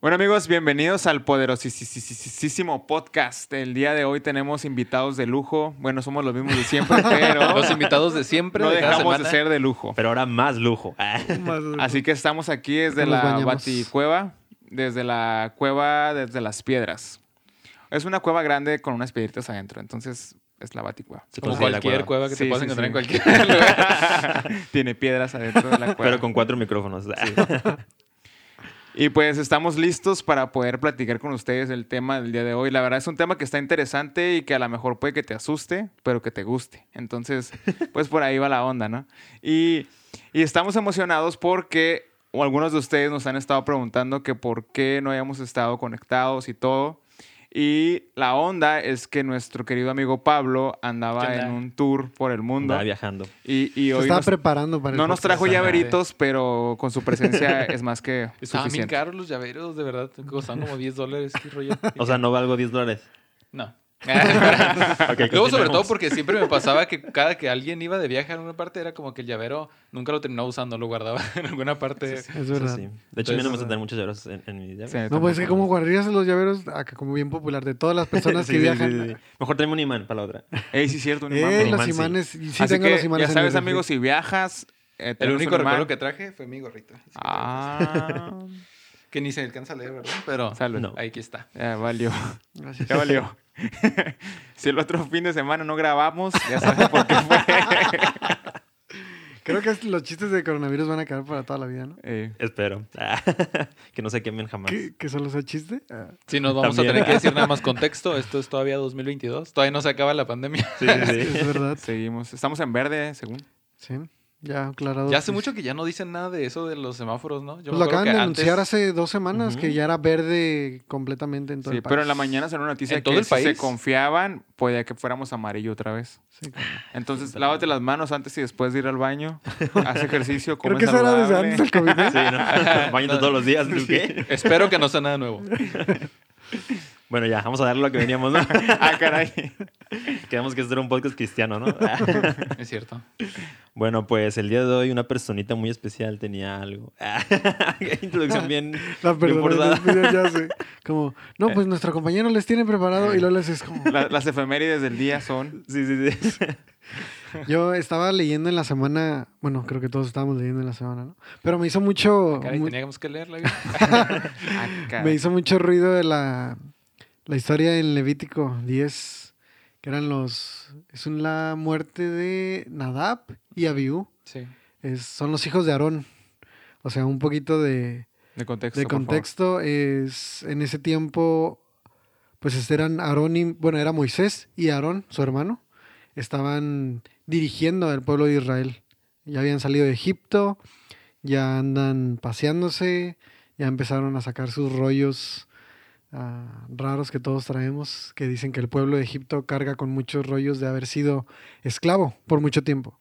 Bueno amigos, bienvenidos al poderosísimo podcast. El día de hoy tenemos invitados de lujo. Bueno, somos los mismos de siempre, pero Los invitados de siempre. no de cada dejamos de ser de lujo. Pero ahora más lujo. Ah, Así que estamos aquí desde Nos la bañamos. Baticueva, desde la cueva desde las piedras. Es una cueva grande con unas piedritas adentro, entonces es la Baticueva. Como cualquier cueva. cueva que Sí, te puedas sí, encontrar sí. en cualquier lugar. Tiene piedras adentro de la cueva. Pero con cuatro micrófonos. Y pues estamos listos para poder platicar con ustedes el tema del día de hoy. La verdad es un tema que está interesante y que a lo mejor puede que te asuste, pero que te guste. Entonces, pues por ahí va la onda, ¿no? Y, y estamos emocionados porque o algunos de ustedes nos han estado preguntando que por qué no habíamos estado conectados y todo. Y la onda es que nuestro querido amigo Pablo andaba en un tour por el mundo. Andaba viajando. Y, y Se hoy estaba nos- preparando para el no nos trajo llaveritos, pero con su presencia es más que Estaban bien suficiente. caros los llaveros, de verdad. Costaban como 10 dólares. ¿Qué rollo? O sea, no valgo 10 dólares. No. Luego, sobre todo porque siempre me pasaba que cada que alguien iba de viaje a alguna parte era como que el llavero nunca lo terminaba usando, lo guardaba en alguna parte. Es Eso verdad. sí. De hecho, a mí no me Entonces, tener muchos llaveros en, en mi llave. Sí, No, pues es que como guardarías los llaveros, acá como bien popular, de todas las personas Sí, que sí, viajan. sí, sí. Mejor tráeme un imán para la otra. Ey, sí, cierto, un imán, Eh, bro. los imanes. Sí Así tengo que, los imanes ya sabes, amigos, si viajas... eh, El único recuerdo que traje fue mi gorrito. Ah, Que ni se alcanza a leer, ¿verdad? Pero. No. ahí aquí está. Ya valió, Gracias. ya valió. si el otro fin de semana no grabamos, ya sabes por qué fue. Creo que los chistes de coronavirus van a quedar para toda la vida, ¿no? Eh, Espero. que no se quemen jamás. ¿Que, que solo sea chiste? Ah, Sí, nos vamos También. a tener que decir nada más contexto. Esto es todavía 2022. Todavía no se acaba la pandemia. Sí, sí, sí. es verdad. seguimos. Estamos en verde, según. Sí, ya aclarado. Ya hace que- mucho que ya no dicen nada de eso de los semáforos, ¿no? Yo Pues me lo acaban de que anunciar antes- hace dos semanas que ya era verde completamente en todo Sí, el país. pero en la mañana salió una noticia ¿En que todo el si se confiaban, podía que fuéramos amarillo otra vez. Sí, claro. Entonces, lávate las manos antes y después de ir al baño. Haz ejercicio, come Creo que eso era desde saludable. antes del COVID. ¿no? Sí, ¿no? Todos los días, ¿tú qué? Espero que no sea nada nuevo. Bueno, ya, vamos a darle lo que veníamos, ¿no? Ah, caray. Quedamos que esto era un podcast cristiano, ¿no? Es cierto. Bueno, pues el día de hoy una personita muy especial tenía algo. Introducción bien, La bien pide, ya sé. Como, no, pues nuestro compañero les tiene preparado y luego les es como... La- las efemérides del día son... Sí, sí, sí. Yo estaba leyendo en la semana, bueno, creo que todos estábamos leyendo en la semana, ¿no? Pero me hizo mucho, Caray, mu- teníamos que leerla. Ah, caray. me hizo mucho ruido de la, la historia en Levítico 10, que eran los, es la muerte de Nadab y Abiú, Sí. es, son los hijos de Aarón, o sea, un poquito de, De contexto, de contexto es en ese tiempo pues este eran Aarón y bueno era Moisés y Aarón su hermano estaban dirigiendo al pueblo de Israel. Ya habían salido de Egipto ya andan paseándose ya empezaron a sacar sus rollos ah, raros que todos traemos que dicen que el pueblo de Egipto carga con muchos rollos de haber sido esclavo por mucho tiempo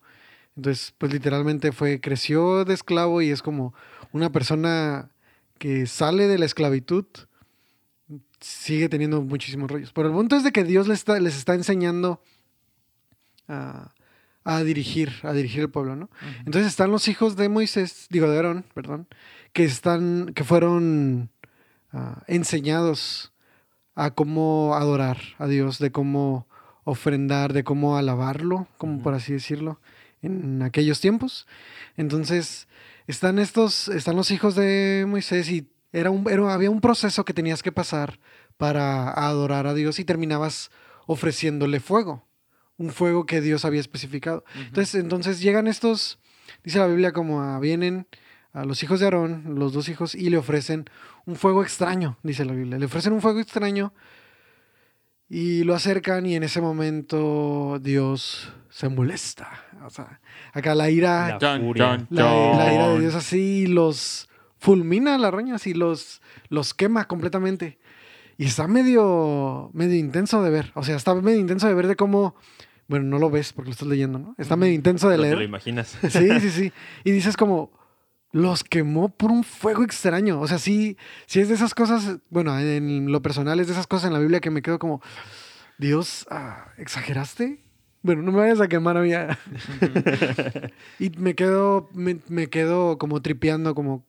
entonces pues literalmente fue creció de esclavo y es como una persona que sale de la esclavitud sigue teniendo muchísimos rollos. Pero el punto es de que Dios les está, les está enseñando a, a dirigir, a dirigir el pueblo, ¿no? Entonces están los hijos de Moisés, digo de Aarón, perdón, que están, que fueron ah, enseñados a cómo adorar a Dios, de cómo ofrendar, de cómo alabarlo, como por así decirlo, en aquellos tiempos. Entonces, están estos, están los hijos de Moisés y era un, era- había un proceso que tenías que pasar para adorar a Dios y terminabas ofreciéndole fuego, un fuego que Dios había especificado. Entonces, entonces llegan estos, dice la Biblia, como a- vienen a los hijos de Aarón, los dos hijos, y le ofrecen un fuego extraño, dice la Biblia. Le ofrecen un fuego extraño y lo acercan y en ese momento Dios se molesta. O sea, acá la ira, La Chon, furia. chon, la, la ira de. Dios así los fulmina a la roña, así los, los quema completamente. Y está medio, medio intenso de ver. O sea, está medio intenso de ver de cómo. Bueno, no lo ves porque lo estás leyendo, ¿no? Está medio intenso de Lo te lo leer. imaginas. Sí, sí, sí. Y dices como, los quemó por un fuego extraño. O sea, sí, sí es de esas cosas, bueno, en lo personal es de esas cosas en la Biblia que me quedo como, Dios, ah, ¿exageraste? Bueno, no me vayas a quemar a mí. ah. y me quedo, me, me quedo como tripeando, como,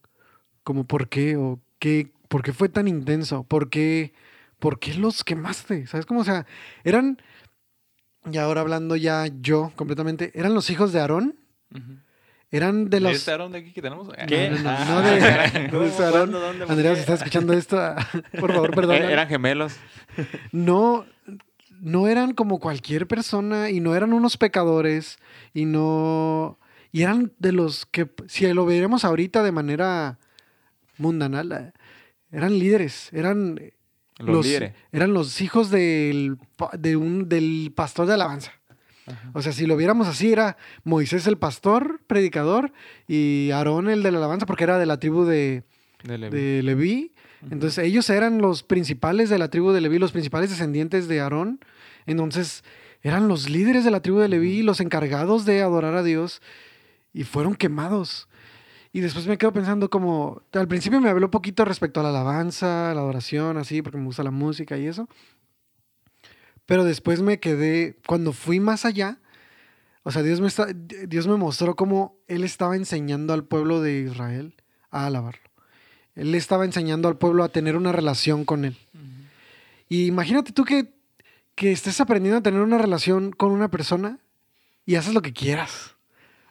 como, ¿por qué? O qué, ¿por qué fue tan intenso? ¿Por qué, ¿Por qué los quemaste? ¿Sabes cómo? O sea, eran, y ahora hablando ya yo completamente, eran los hijos de Aarón, Ujú. Eran de ¿De los... este Aarón de aquí que tenemos? ¿Qué? No, no, no, Ah, no de- no de ese ¿Cómo? Aarón. ¿Cuándo? ¿Dónde? ¿Por Andrea, si estás escuchando esto, por favor, perdón. Eh, Eran gemelos. no, no eran como cualquier persona y no eran unos pecadores y no... Y eran de los que, si lo viéramos ahorita de manera mundanal, eran líderes, eran Los, líderes. eran los hijos del, de un, del pastor de alabanza. O sea, si lo viéramos así, era Moisés el pastor, predicador, y Aarón el de la alabanza, porque era de la tribu de, De Leví. de Leví. Entonces, ellos eran los principales de la tribu de Leví, los principales descendientes de Aarón. Entonces, eran los líderes de la tribu de Leví, los encargados de adorar a Dios, y fueron quemados. Y después me quedo pensando como, al principio me habló un poquito respecto a la alabanza, la adoración, así, porque me gusta la música y eso. Pero después me quedé, cuando fui más allá, o sea, Dios me, está, Dios me mostró cómo Él estaba enseñando al pueblo de Israel a alabarlo. Él estaba enseñando al pueblo a tener una relación con Él. Y imagínate tú que, que estés aprendiendo a tener una relación con una persona y haces lo que quieras.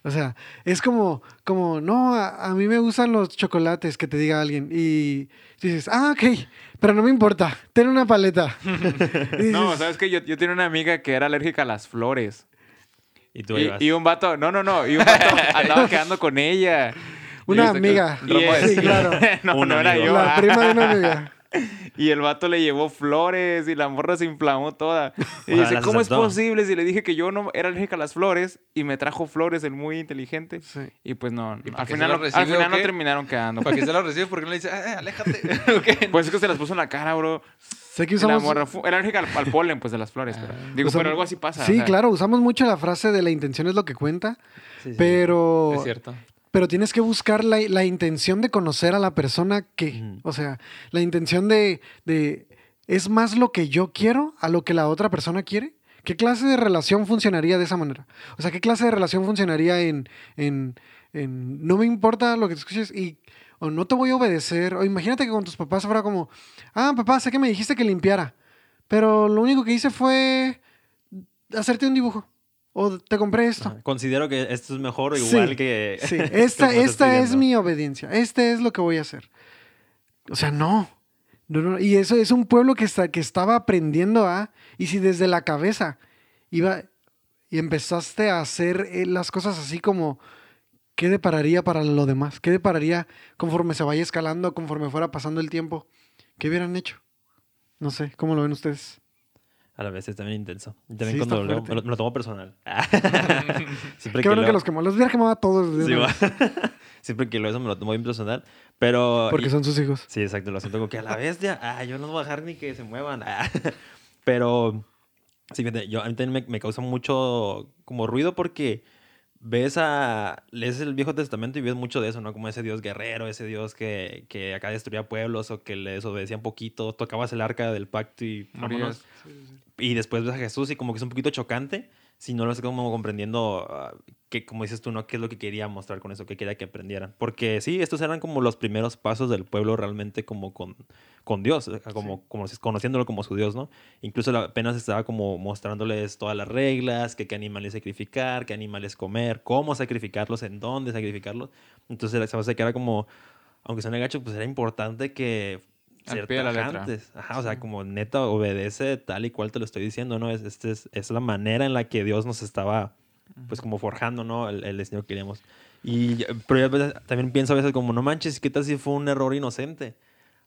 O sea, es como, como no, a, a mí me gustan los chocolates, que te diga alguien. Y dices, ah, ok, pero no me importa, ten una paleta. Dices, No, ¿sabes qué? Yo, yo tenía una amiga que era alérgica a las flores. Y tú Y, ibas. y un vato, no, no, no, y un vato andaba quedando con ella. Una amiga. Sí, claro. no, Un no era yo. La prima de una amiga. Y el vato le llevó flores y la morra se inflamó toda. Y O sea, dice, ¿cómo es posible si le dije que yo no era alérgica a las flores y me trajo flores el muy inteligente? Sí. Y pues no, ¿Y para al final, lo no, recibe al final o no qué? terminaron quedando. ¿Para qué se lo recibe? ¿Por qué no le dice, "Eh, aléjate? Pues es que se las puso en la cara, bro. Sé que Y la usamos... morra era alérgica al, al polen, pues, de las flores. pero- digo, usamos- pero algo así pasa. Sí, o sea, claro, usamos mucho la frase de la intención es lo que cuenta, Sí, sí. pero... Es cierto. Pero tienes que buscar la, la intención de conocer a la persona que, o sea, la intención de, de, ¿es más lo que yo quiero a lo que la otra persona quiere? ¿Qué clase de relación funcionaría de esa manera? O sea, ¿qué clase de relación funcionaría en, en, en no me importa lo que te escuches y, o no te voy a obedecer? O imagínate que con tus papás fuera como, ah, papá, sé que me dijiste que limpiara, pero lo único que hice fue hacerte un dibujo. O te compré esto. Considero que esto es mejor Sí, igual que... Sí, esta, esta es mi obediencia. Este es lo que voy a hacer. O sea, no. No, no, Y eso es un pueblo que, está, que estaba aprendiendo a. Y si desde la cabeza iba y empezaste a hacer eh, las cosas así como. ¿Qué depararía para lo demás? ¿Qué depararía conforme se vaya escalando, conforme fuera pasando el tiempo? ¿Qué hubieran hecho? No sé, ¿cómo lo ven ustedes? A la vez es también intenso. Y también Sí, cuando está lo, me lo, me lo tomo personal. Siempre Qué bueno que leo- los quemó. Los hubiera quemado a todos. Sí, Siempre que lo eso me lo tomo bien personal. Pero... porque y- son sus hijos. Sí, exacto. Lo siento como que a la bestia. Ah, yo no voy a dejar ni que se muevan. Ah. Pero... Sí, fíjate, yo, a mí también me, me causa mucho como ruido porque ves a... Lees el Viejo Testamento y ves mucho de eso, ¿no? Como ese Dios guerrero, ese Dios que, que acá destruía pueblos o que le desobedecía un poquito. Tocabas el arca del pacto y... vámonos. morías. Y después ves a Jesús y como que es un poquito chocante si no lo estás como comprendiendo, ah, que como dices tú, ¿no? ¿Qué es lo que quería mostrar con eso? ¿Qué quería que aprendieran? Porque sí, estos eran como los primeros pasos del pueblo realmente como con, con Dios, como, como si- conociéndolo como su Dios, ¿no? Incluso apenas estaba como mostrándoles todas las reglas, que qué animales sacrificar, qué animales comer, cómo sacrificarlos, en dónde sacrificarlos. Entonces se me hace que era como, aunque suene gacho, pues era importante que Al ser pie de la letra. tajantes. Ajá, o sea, como neta obedece tal y cual te lo estoy diciendo, ¿no? Es, este es, es la manera en la que Dios nos estaba, pues, como forjando, ¿no? El, el diseño que queríamos. Y, pero yo a veces- también pienso a veces como, no manches, ¿qué tal si fue un error inocente?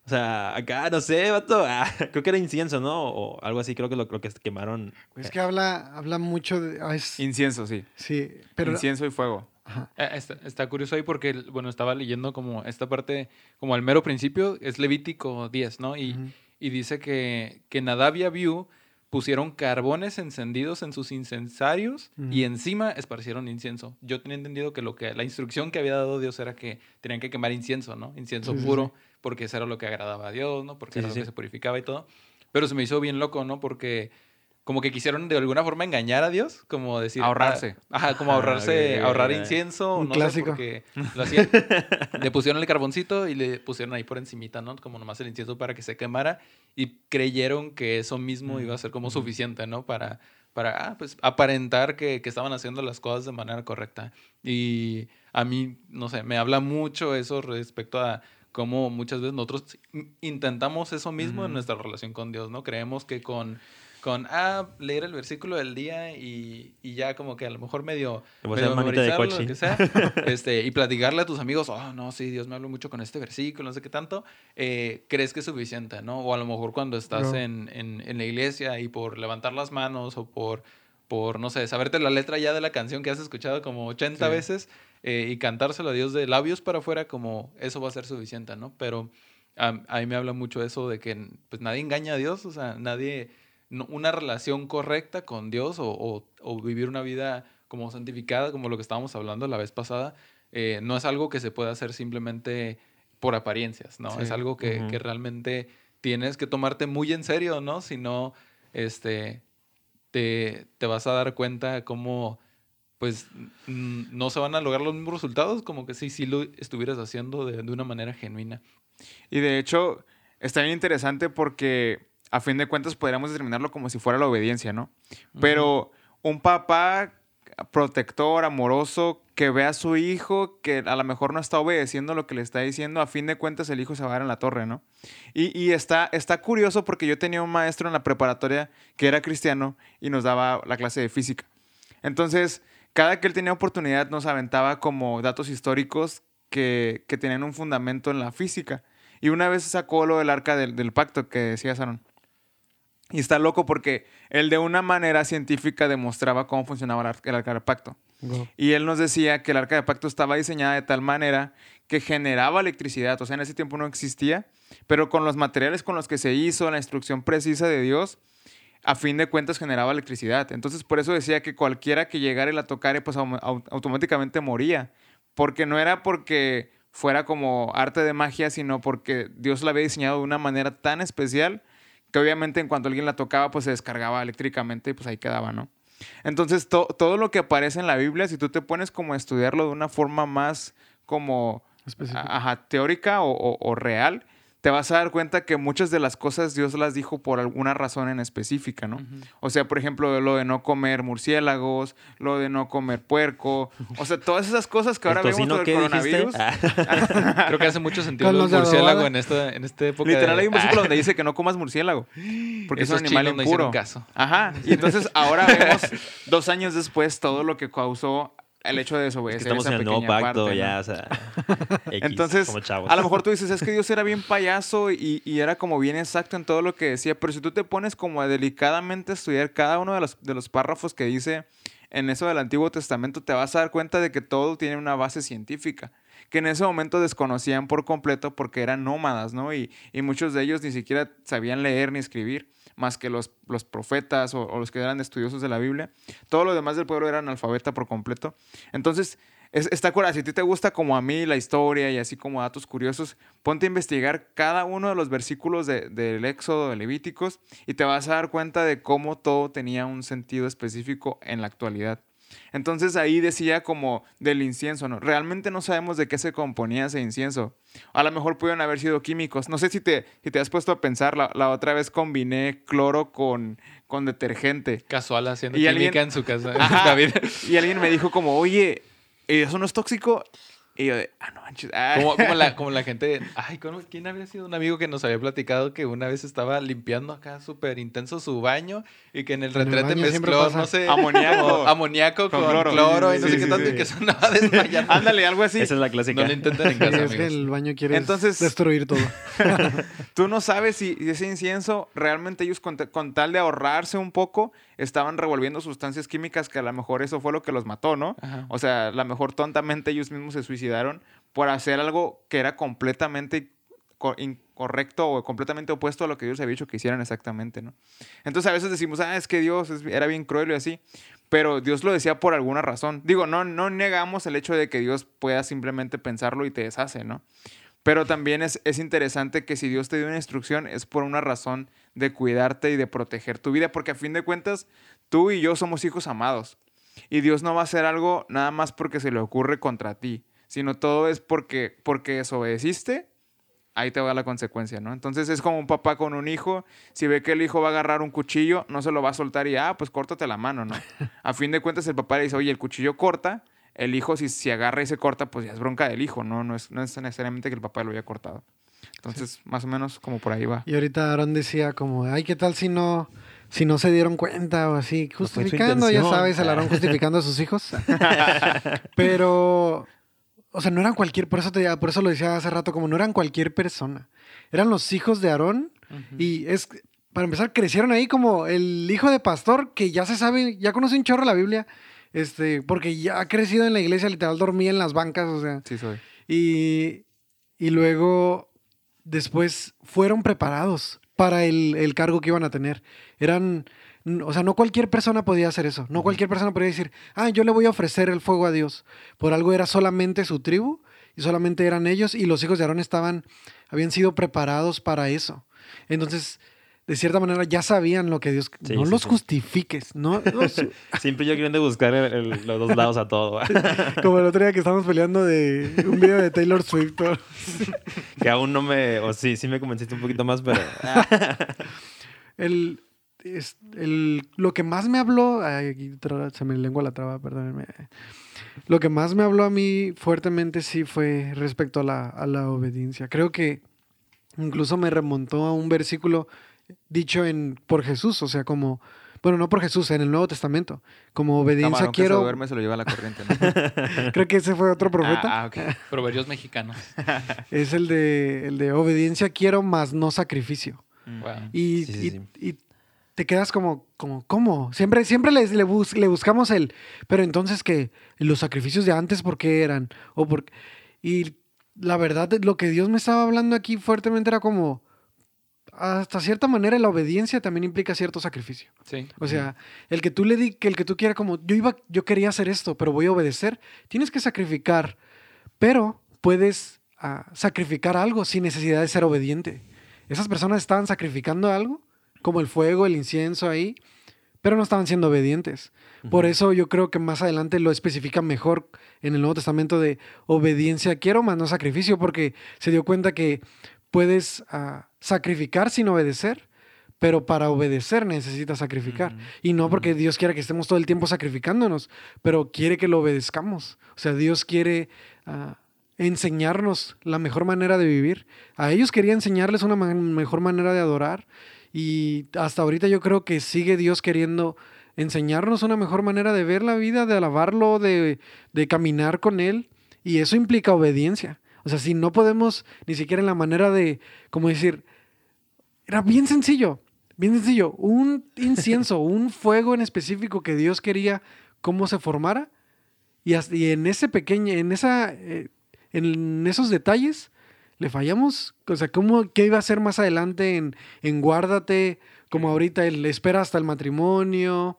O sea, acá, no sé, vato, ah, creo que era incienso, ¿no? O algo así, creo que lo, lo que quemaron. Es que habla, habla mucho de. ah, es- Incienso, sí. sí, pero. Incienso y fuego. Ajá. Eh, Está, está curioso ahí porque, bueno, estaba leyendo como esta parte, como al mero principio, es Levítico 10, ¿no? Y, dice que, que Nadab y Abiú pusieron carbones encendidos en sus incensarios y encima esparcieron incienso. Yo tenía entendido que lo que la instrucción que había dado Dios era que tenían que quemar incienso, ¿no? Incienso Sí, sí, puro, porque eso era lo que agradaba a Dios, ¿no? Porque era lo que se purificaba y todo. Pero se me hizo bien loco, ¿no? Porque como que quisieron de alguna forma engañar a Dios, como decir... Ahorrarse. ah, ajá, como Ah, ahorrarse, ok, ahorrar incienso, Un no clásico. sé, lo hacían. le pusieron el carboncito y le pusieron ahí por encimita, ¿no? Como nomás el incienso para que se quemara y creyeron que eso mismo iba a ser como suficiente, ¿no? Para, para ah, pues, aparentar que, que estaban haciendo las cosas de manera correcta. Y a mí, no sé, me habla mucho eso respecto a cómo muchas veces nosotros intentamos eso mismo en nuestra relación con Dios, ¿no? Creemos que con, con ah, leer el versículo del día y, y ya como que a lo mejor medio, medio de memorizarlo, lo que sea, este, y platicarle a tus amigos, oh, no, sí, Dios me habló mucho con este versículo, no sé qué tanto, eh, crees que es suficiente, ¿no? O a lo mejor cuando estás No. en, en, en la iglesia y por levantar las manos o por, por, no sé, saberte la letra ya de la canción que has escuchado como 80 Sí. veces eh, y cantárselo a Dios de labios para afuera, como eso va a ser suficiente, ¿no? Pero a, a mí me habla mucho eso de que pues nadie engaña a Dios, o sea, nadie, una relación correcta con Dios o, o- o vivir una vida como santificada, como lo que estábamos hablando la vez pasada, eh, no es algo que se pueda hacer simplemente por apariencias, ¿no? Sí. Es algo que, realmente tienes que tomarte muy en serio, ¿no? Si no, este, te, te vas a dar cuenta cómo, pues, no se van a lograr los mismos resultados, como que sí, sí lo estuvieras haciendo de, de una manera genuina. Y de hecho, está bien interesante porque a fin de cuentas podríamos determinarlo como si fuera la obediencia, ¿no? Pero un papá protector, amoroso, que ve a su hijo que a lo mejor no está obedeciendo lo que le está diciendo, a fin de cuentas el hijo se va a dar en la torre, ¿no? Y, y está, está curioso porque yo tenía un maestro en la preparatoria que era cristiano y nos daba la clase de física. Entonces, cada que él tenía oportunidad nos aventaba como datos históricos que, que tenían un fundamento en la física. Y una vez sacó lo del arca del, del pacto que decía Saron. Y está loco porque él de una manera científica demostraba cómo funcionaba el ar- el arca del pacto. Y él nos decía que el arca de pacto estaba diseñada de tal manera que generaba electricidad. O sea, en ese tiempo no existía, pero con los materiales con los que se hizo, la instrucción precisa de Dios, a fin de cuentas generaba electricidad. Entonces, por eso decía que cualquiera que llegara y la tocara, pues au- au- automáticamente moría. Porque no era porque fuera como arte de magia, sino porque Dios la había diseñado de una manera tan especial que obviamente en cuanto alguien la tocaba, pues se descargaba eléctricamente y pues ahí quedaba, ¿no? Entonces, to- todo lo que aparece en la Biblia, si tú te pones como a estudiarlo de una forma más como ajá, teórica o, o- o real, te vas a dar cuenta que muchas de las cosas Dios las dijo por alguna razón en específica, ¿no? O sea, por ejemplo, lo de no comer murciélagos, lo de no comer puerco, o sea, todas esas cosas que ahora ¿El vemos qué dijiste? coronavirus. Ah, Creo que hace mucho sentido Con el murciélago en esta, en esta época. Literal de- hay un versículo donde dice que no comas murciélago, porque es un Esos animal no impuro. caso. Ajá. Y entonces ahora vemos dos años después todo lo que causó el hecho de es que desobedecer estamos esa en el nuevo pacto, parte, ¿no? ya, o sea. X, Entonces, como chavos. a lo mejor tú dices, es que Dios era bien payaso y, y era como bien exacto en todo lo que decía, pero si tú te pones como a delicadamente estudiar cada uno de los, de los párrafos que dice en eso del Antiguo Testamento, te vas a dar cuenta de que todo tiene una base científica, que en ese momento desconocían por completo porque eran nómadas, ¿no? Y, y muchos de ellos ni siquiera sabían leer ni escribir, más que los, los profetas o, o los que eran estudiosos de la Biblia. Todo lo demás del pueblo era analfabeta por completo. Entonces, es- está curada. Si a ti te gusta como a mí la historia y así como datos curiosos, ponte a investigar cada uno de los versículos de- del Éxodo, de Levíticos, y te vas a dar cuenta de cómo todo tenía un sentido específico en la actualidad. Entonces ahí decía como del incienso, ¿no? Realmente no sabemos de qué se componía ese incienso. A lo mejor pudieron haber sido químicos. No sé si te, si te has puesto a pensar, la, la otra vez combiné cloro con, con detergente. Casual haciendo Y química alguien- en su casa. Ajá. David. Y alguien me dijo como, oye, ¿eso no es tóxico? Y yo de, ah, no manches. ay". Como, como la, como la gente. Ay, ¿cómo- ¿quién había sido un amigo que nos había platicado que una vez estaba limpiando acá súper intenso su baño y que en el retrete mezcló, no sé, Amoníaco. Con con, cloro. cloro, y Sí, no sí, sé qué tanto, sí. y que sonaba desmayando. Ándale, algo así. Esa es la clásica. No lo intenten en casa, es que el baño quiere Entonces- destruir todo. Tú no sabes si ese incienso realmente ellos con, con tal de ahorrarse un poco estaban revolviendo sustancias químicas que a lo mejor eso fue lo que los mató, ¿no? Ajá. O sea, a lo mejor tontamente ellos mismos se suicidaron por hacer algo que era completamente co- incorrecto o completamente opuesto a lo que Dios había dicho que hicieran exactamente, ¿no? Entonces a veces decimos, ah, es que Dios era bien cruel y así, pero Dios lo decía por alguna razón. Digo, no, no negamos el hecho de que Dios pueda simplemente pensarlo y te deshace, ¿no? Pero también es, es interesante que si Dios te dio una instrucción es por una razón de cuidarte y de proteger tu vida, porque a fin de cuentas tú y yo somos hijos amados. Y Dios no va a hacer algo nada más porque se le ocurre contra ti, sino todo es porque, porque desobedeciste, ahí te va la consecuencia, ¿no? Entonces es como un papá con un hijo, si ve que el hijo va a agarrar un cuchillo, no se lo va a soltar y, ah, pues córtate la mano, ¿no? A fin de cuentas el papá le dice, oye, el cuchillo corta, el hijo si, si agarra y se corta, pues ya es bronca del hijo, ¿no? No es, no es necesariamente que el papá lo haya cortado. Entonces, más o menos como por ahí va. Y ahorita Aaron decía como, ay, ¿qué tal si no, si no se dieron cuenta o así? Justificando, ya intención. sabes, el Aarón justificando a sus hijos. Pero, o sea, no eran cualquier, por eso, te, por eso lo decía hace rato, como no eran cualquier persona. Eran los hijos de Aarón y es, para empezar, crecieron ahí como el hijo de pastor que ya se sabe, ya conoce un chorro la Biblia, este, porque ya ha crecido en la iglesia, literal dormía en las bancas, o sea. Sí, soy. Y, y luego, después, fueron preparados para el, el cargo que iban a tener. Eran, o sea, no cualquier persona podía hacer eso. No cualquier persona podía decir, ah, yo le voy a ofrecer el fuego a Dios. Por algo era solamente su tribu y solamente eran ellos y los hijos de Aarón estaban, habían sido preparados para eso. Entonces, de cierta manera, ya sabían lo que Dios... Sí, no sí, los sí. justifiques, ¿no? los- Siempre yo queriendo buscar el- el- los dos lados a todo. como el otro día que estábamos peleando de un video de Taylor Swift. que aún no me... O sí, sí me convenciste un poquito más, pero... El, es- el- lo que más me habló, ay, aquí tra- se me lengua la traba, perdónenme. Lo que más me habló a mí fuertemente sí fue respecto a la, a la obediencia. Creo que incluso me remontó a un versículo dicho en, por Jesús, o sea, como, bueno, no por Jesús, en el Nuevo Testamento, como obediencia Camarón que se quiero, duerme se lo lleva la corriente, ¿no? creo que ese fue otro profeta, Ah, ah, ok. Proverbios mexicanos. es el de, el de obediencia quiero, más no sacrificio. Mm. Wow. Y, Sí, sí, y- sí. y te quedas como, como ¿cómo? Siempre, siempre les- le, bus- le buscamos el, pero entonces que los sacrificios de antes, ¿por qué eran? O por, y la verdad, lo que Dios me estaba hablando aquí fuertemente era como, hasta cierta manera la obediencia también implica cierto sacrificio. Sí. O sea, el que tú le di, que el que tú quieras como, yo iba, yo quería hacer esto, pero voy a obedecer, tienes que sacrificar, pero puedes ah, sacrificar algo sin necesidad de ser obediente. Esas personas estaban sacrificando algo, como el fuego, el incienso ahí, pero no estaban siendo obedientes. Por eso yo creo que más adelante lo especifica mejor en el Nuevo Testamento de obediencia quiero más no sacrificio, porque se dio cuenta que puedes ah, sacrificar sin obedecer, pero para obedecer necesitas sacrificar. Y no porque Dios quiera que estemos todo el tiempo sacrificándonos, pero quiere que lo obedezcamos. O sea, Dios quiere ah, enseñarnos la mejor manera de vivir. A ellos quería enseñarles una mejor manera de adorar. Y hasta ahorita yo creo que sigue Dios queriendo enseñarnos una mejor manera de ver la vida, de alabarlo, de, de caminar con Él. Y eso implica obediencia. O sea, si no podemos ni siquiera en la manera de, como decir, era bien sencillo, bien sencillo. Un incienso, un fuego en específico que Dios quería cómo se formara. Y, en ese pequeño, en esa, eh, en esos detalles, le fallamos. O sea, ¿cómo, ¿qué iba a hacer más adelante en, en Guárdate? Como ahorita él espera hasta el matrimonio,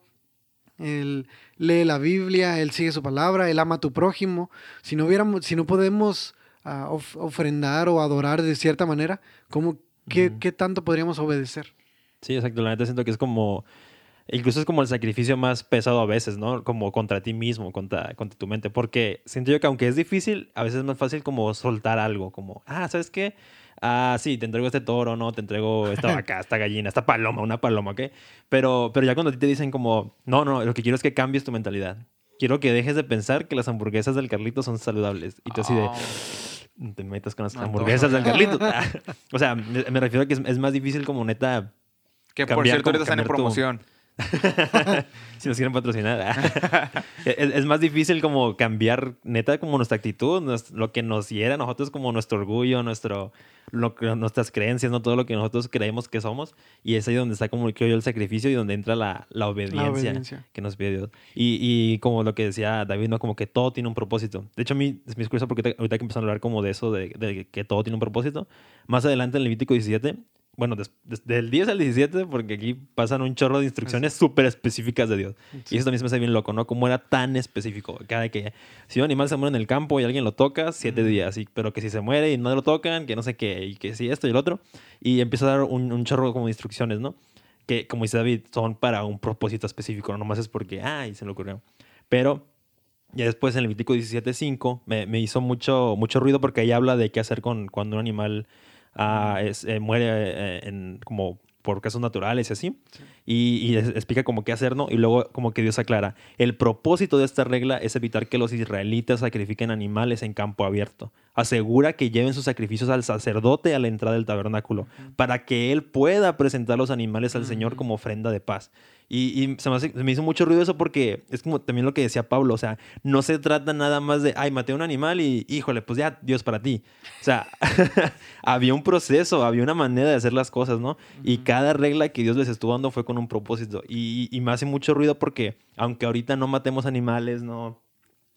él lee la Biblia, él sigue su palabra, él ama a tu prójimo. Si no hubiéramos, si no podemos ah, of- ofrendar o adorar de cierta manera, ¿cómo, qué, qué tanto podríamos obedecer? Sí, exacto. La neta siento que es como... Incluso es como el sacrificio más pesado a veces, ¿no? Como contra ti mismo, contra, contra tu mente. Porque siento yo que aunque es difícil, a veces es más fácil como soltar algo. Como, ah, ¿sabes qué? Ah, sí, te entrego este toro, ¿no? Te entrego esta vaca, esta gallina, esta paloma, una paloma, ¿ok? Pero, pero ya cuando a ti te dicen como, no, no, lo que quiero es que cambies tu mentalidad. Quiero que dejes de pensar que las hamburguesas del Carlito son saludables. Y tú así de, Oh. "No te metas con las No, hamburguesas no. del Carlito. o sea, me, me refiero a que es, es más difícil como neta Que por cierto, ahorita están en tu- promoción. si nos quieren patrocinar. es, es más difícil como cambiar neta como nuestra actitud, nos- lo que nos hiera a nosotros como nuestro orgullo, nuestro, lo nuestras creencias, no todo lo que nosotros creemos que somos. Y es ahí donde está como creo yo el sacrificio y donde entra la, la obediencia, La obediencia. que nos pide Dios. Y, y como lo que decía David, ¿no? como que todo tiene un propósito. De hecho, a mí es mi curioso porque ahorita ahorita que empezamos a hablar como de eso, de, de que todo tiene un propósito. Más adelante en Levítico 17 bueno, des- des- del 10 al 17, porque aquí pasan un chorro de instrucciones súper específicas de Dios. Y eso también se me hace bien loco, ¿no? Cómo era tan específico. Cada que si un animal se muere en el campo y alguien lo toca, siete días. Y, pero que si se muere y no lo tocan, que no sé qué, y que si esto y el otro. Y empieza a dar un, un chorro como de instrucciones, ¿no? Que, como dice David, son para un propósito específico, no nomás es porque, ay, se le ocurrió. Pero ya después en Levítico 17.5 me, me hizo mucho, mucho ruido porque ahí habla de qué hacer con cuando un animal ah, es- eh, muere eh, en, como por casos naturales y así. Y, explica como qué hacer, ¿no? Y luego como que Dios aclara, el propósito de esta regla es evitar que los israelitas sacrifiquen animales en campo abierto. Asegura que lleven sus sacrificios al sacerdote a la entrada del tabernáculo para que él pueda presentar los animales al Señor como ofrenda de paz. Y, y se, me hace- se me hizo mucho ruido eso porque es como también lo que decía Pablo, o sea, no se trata nada más de, ay, maté a un animal y híjole, pues ya, Dios para ti. O sea, había un proceso, había una manera de hacer las cosas, ¿no? Y cada regla que Dios les estuvo dando fue con un propósito. Y, y me hace mucho ruido porque, aunque ahorita no matemos animales, no,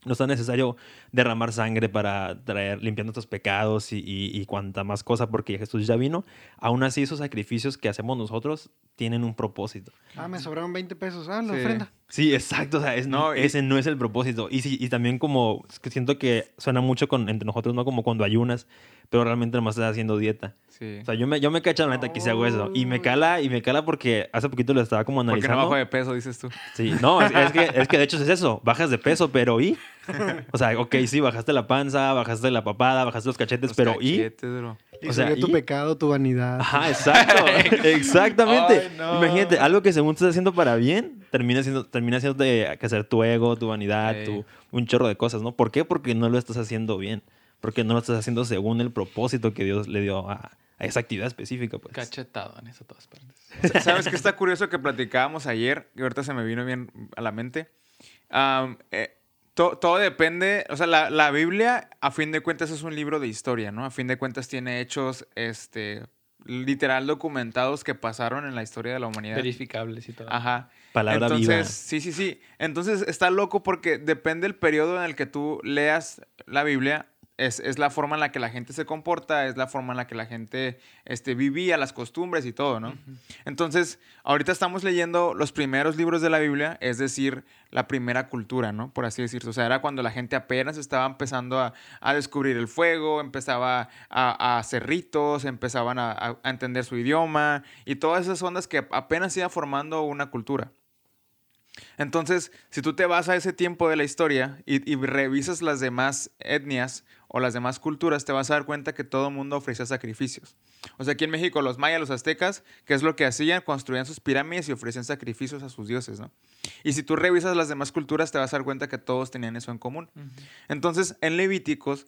no está necesario derramar sangre para traer, limpiar nuestros pecados y, y, y cuanta más cosa porque Jesús ya vino. Aún así, esos sacrificios que hacemos nosotros tienen un propósito. Ah, me sobraron 20 pesos. Ah, la Sí. ofrenda. Sí, exacto. O sea, es- No, ese no es el propósito. Y, sí, y también como, es que siento que suena mucho con, entre nosotros, ¿no? Como cuando ayunas, pero realmente nomás estás haciendo dieta. Sí. O sea, yo me, yo me cacho la neta que si hago eso. Y me cala, y me cala porque hace poquito lo estaba como Porque no analizando. bajo de peso, dices tú. Sí, no, es, es que, es que de hecho es eso. Bajas de peso, pero ¿y? O sea, ok, sí, bajaste la panza, bajaste la papada, bajaste los cachetes, Los pero ¿y? cachetes, bro. Y O sea, tu ¿y? pecado, tu vanidad. Ajá, exacto. Exactamente. Ay, no. Imagínate, algo que según estás haciendo para bien, termina siendo, termina siendo de que hacer tu ego, tu vanidad, tu, un chorro de cosas, ¿no? ¿Por qué? Porque no lo estás haciendo bien. Porque no lo estás haciendo según el propósito que Dios le dio a, a esa actividad específica, pues. Cachetado en eso todas partes. ¿Sabes qué está curioso que platicábamos ayer? Y ahorita se me vino bien a la mente. Eh, to- todo depende, o sea, la, la Biblia, a fin de cuentas, es un libro de historia, ¿no? A fin de cuentas tiene hechos, este, literal documentados que pasaron en la historia de la humanidad. Verificables y todo. Ajá. Palabra Entonces, viva. sí, sí, sí. Entonces está loco porque depende del periodo en el que tú leas la Biblia, es, es la forma en la que la gente se comporta, es la forma en la que la gente este, vivía, las costumbres y todo, ¿no? Entonces, ahorita estamos leyendo los primeros libros de la Biblia, es decir, la primera cultura, ¿no? Por así decirlo. O sea, era cuando la gente apenas estaba empezando a, a descubrir el fuego, empezaba a, a hacer ritos, empezaban a, a- a entender su idioma y todas esas ondas que apenas iba formando una cultura. Entonces, si tú te vas a ese tiempo de la historia y, y revisas las demás etnias o las demás culturas, te vas a dar cuenta que todo el mundo ofrecía sacrificios. O sea, aquí en México, los mayas, los aztecas, ¿qué es lo que hacían? Construían sus pirámides y ofrecían sacrificios a sus dioses, ¿no? Y si tú revisas las demás culturas, te vas a dar cuenta que todos tenían eso en común. Entonces, en Levíticos,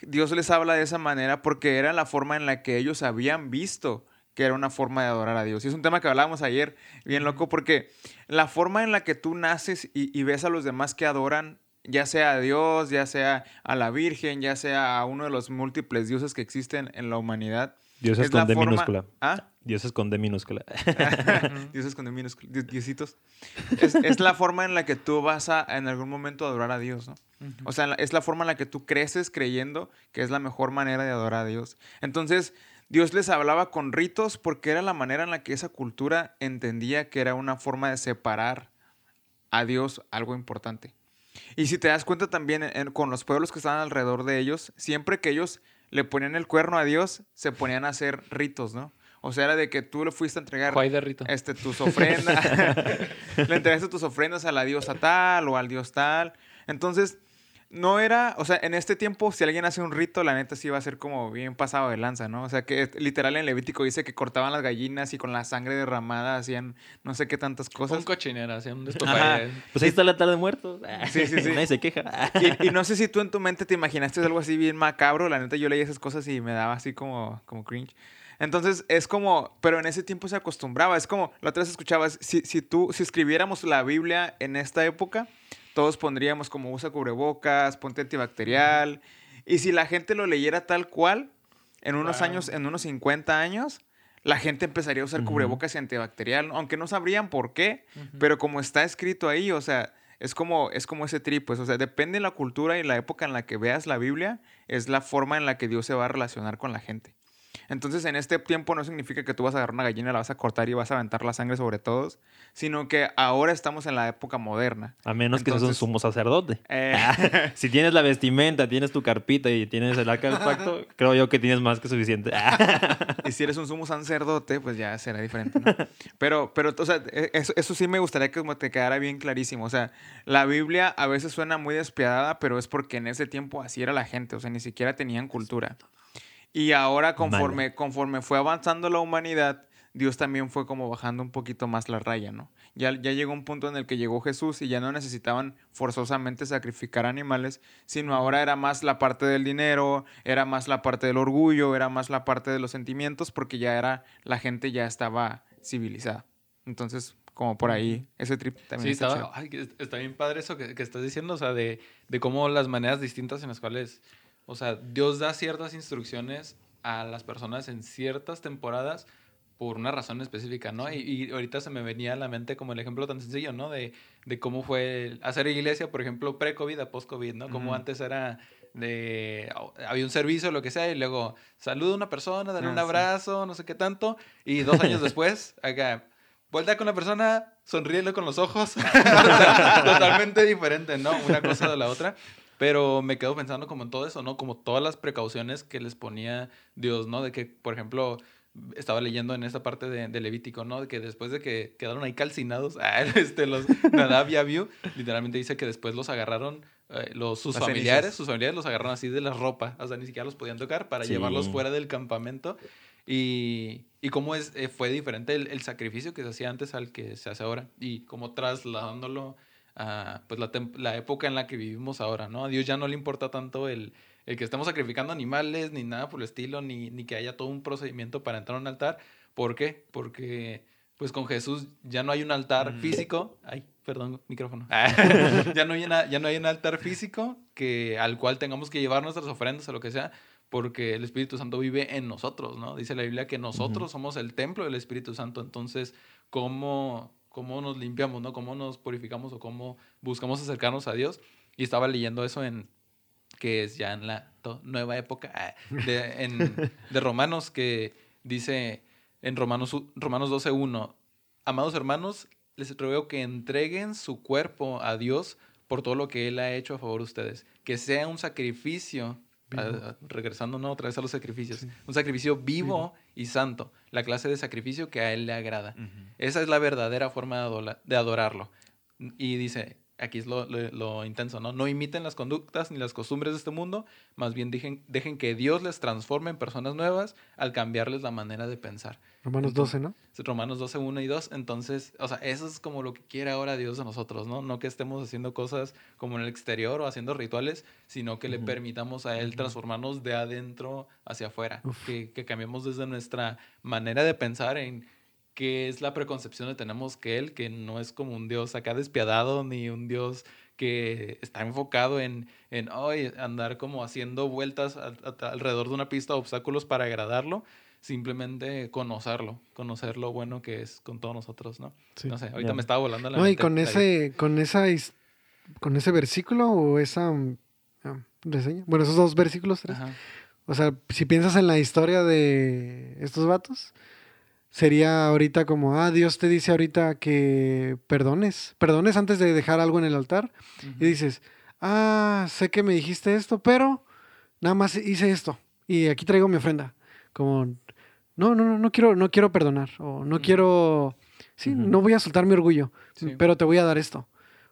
Dios les habla de esa manera porque era la forma en la que ellos habían visto que era una forma de adorar a Dios. Y es un tema que hablábamos ayer, bien loco, porque la forma en la que tú naces y, y ves a los demás que adoran, ya sea a Dios, ya sea a la Virgen, ya sea a uno de los múltiples dioses que existen en la humanidad. Dios es la con D forma- minúscula. ¿Ah? Dios es con D minúscula. Dioses con D minúscula, di- diositos. Es, es la forma en la que tú vas a en algún momento adorar a Dios, ¿no? O sea, es la forma en la que tú creces creyendo que es la mejor manera de adorar a Dios. Entonces, Dios les hablaba con ritos porque era la manera en la que esa cultura entendía que era una forma de separar a Dios algo importante. Y si te das cuenta también en- con los pueblos que estaban alrededor de ellos, siempre que ellos le ponían el cuerno a Dios, se ponían a hacer ritos, ¿no? O sea, era de que tú le fuiste a entregar este, tus ofrendas. le entregaste tus ofrendas a la diosa tal o al dios tal. Entonces, no era, o sea, en este tiempo, si alguien hace un rito, la neta sí va a ser como bien pasado de lanza, ¿no? O sea, que literal en Levítico dice que cortaban las gallinas y con la sangre derramada hacían no sé qué tantas cosas. Un cochinero, hacía un. Pues ahí está la tarde de muertos. Sí, sí, sí. Nadie se queja. Y, y no sé si tú en tu mente te imaginaste algo así bien macabro. La neta, yo leía esas cosas y me daba así como, como cringe. Entonces, es como, pero en ese tiempo se acostumbraba. Es como, la otra vez escuchabas, si, si tú, si escribiéramos la Biblia en esta época, todos pondríamos como usa cubrebocas, ponte antibacterial. Y si la gente lo leyera tal cual, en unos Wow. años, en unos 50 años, la gente empezaría a usar cubrebocas y antibacterial, aunque no sabrían por qué, pero como está escrito ahí, o sea, es como, es como ese trip, pues, o sea, depende de la cultura y la época en la que veas la Biblia, es la forma en la que Dios se va a relacionar con la gente. Entonces, en este tiempo no significa que tú vas a agarrar una gallina, la vas a cortar y vas a aventar la sangre sobre todos, sino que ahora estamos en la época moderna. A menos que seas un Entonces- sumo sacerdote. Eh, si tienes la vestimenta, tienes tu carpita y tienes el arca del pacto, creo yo que tienes más que suficiente. y si eres un sumo sacerdote, pues ya será diferente, ¿no? Pero, pero, o sea, e- eso, eso sí me gustaría que te quedara bien clarísimo. O sea, la Biblia a veces suena muy despiadada, pero es porque en ese tiempo así era la gente. O sea, ni siquiera tenían cultura. Y ahora, conforme, conforme fue avanzando la humanidad, Dios también fue como bajando un poquito más la raya, ¿no? Ya, ya llegó un punto en el que llegó Jesús y ya no necesitaban forzosamente sacrificar animales, sino ahora era más la parte del dinero, era más la parte del orgullo, era más la parte de los sentimientos, porque ya era, la gente ya estaba civilizada. Entonces, como por ahí, ese trip también Sí, está estaba, ay, está bien padre eso que, que estás diciendo, o sea, de, de cómo las maneras distintas en las cuales, o sea, Dios da ciertas instrucciones a las personas en ciertas temporadas por una razón específica, ¿no? Y, y ahorita se me venía a la mente como el ejemplo tan sencillo, ¿no? De, de cómo fue hacer iglesia, por ejemplo, pre-COVID a post-COVID, ¿no? Como antes era de... Había un servicio, lo que sea, y luego saluda a una persona, dale Ah, un sí. abrazo, no sé qué tanto, y dos años después, acá... Vuelta con la persona, sonríele con los ojos. Totalmente diferente, ¿no? Una cosa de la otra. Pero me quedo pensando como en todo eso, ¿no? Como todas las precauciones que les ponía Dios, ¿no? De que, por ejemplo, estaba leyendo en esta parte de, de Levítico, ¿no? De que después de que quedaron ahí calcinados, ah, este, los Nadab y Abiú, literalmente dice que después los agarraron, eh, los, sus Las familiares, cenizas. sus familiares los agarraron así de la ropa, o sea, ni siquiera los podían tocar para Sí. llevarlos fuera del campamento. Y, y cómo es, eh, fue diferente el, el sacrificio que se hacía antes al que se hace ahora. Y como trasladándolo a pues, la, la época en la que vivimos ahora, ¿no? A Dios ya no le importa tanto el, el que estemos sacrificando animales, ni nada por el estilo, ni, ni que haya todo un procedimiento para entrar a un altar. ¿Por qué? Porque pues con Jesús ya no hay un altar Mm. físico. Ay, perdón, micrófono. ya, no hay una- ya no hay un altar físico que, al cual tengamos que llevar nuestras ofrendas o lo que sea, porque el Espíritu Santo vive en nosotros, ¿no? Dice la Biblia que nosotros somos el templo del Espíritu Santo. Entonces, ¿cómo, cómo nos limpiamos, ¿no? ¿Cómo nos purificamos o cómo buscamos acercarnos a Dios? Y estaba leyendo eso en que es ya en la nueva época ah, de, en- de Romanos, que dice en Romanos, Romanos 12.1, amados hermanos, les ruego que entreguen su cuerpo a Dios por todo lo que Él ha hecho a favor de ustedes. Que sea un sacrificio, Vivo. a- a- regresando ¿no? otra vez a los sacrificios, Sí. un sacrificio vivo, Vivo. Y santo, la clase de sacrificio que a Él le agrada. Esa es la verdadera forma de adorarlo. Y dice, aquí es lo, lo- lo intenso, ¿no? No imiten las conductas ni las costumbres de este mundo, más bien dejen, dejen que Dios les transforme en personas nuevas al cambiarles la manera de pensar. Romanos 12, ¿no? Romanos 12, 1 y 2. Entonces, o sea, eso es como lo que quiere ahora Dios de nosotros, ¿no? No que estemos haciendo cosas como en el exterior o haciendo rituales, sino que le Ujú. permitamos a Él transformarnos de adentro hacia afuera. Que, que cambiemos desde nuestra manera de pensar en qué es la preconcepción que tenemos que Él, que no es como un Dios acá despiadado, ni un Dios que está enfocado en, en "Ay, andar como haciendo vueltas a- alrededor de una pista de obstáculos para agradarlo, simplemente conocerlo, conocer lo bueno que es con todos nosotros, ¿no? Sí. No sé, ahorita me estaba volando la No, y con ese, con esa con ese versículo o esa mm, ah, reseña. Bueno, esos dos versículos, tres. Ajá. O sea, si piensas en la historia de estos vatos, sería ahorita como, ah, Dios te dice ahorita que perdones, perdones antes de dejar algo en el altar. Y dices, ah, sé que me dijiste esto, pero nada más hice esto y aquí traigo mi ofrenda. Como, no, no, no, no quiero, no quiero perdonar o no quiero, sí, no voy a soltar mi orgullo, Sí. pero te voy a dar esto.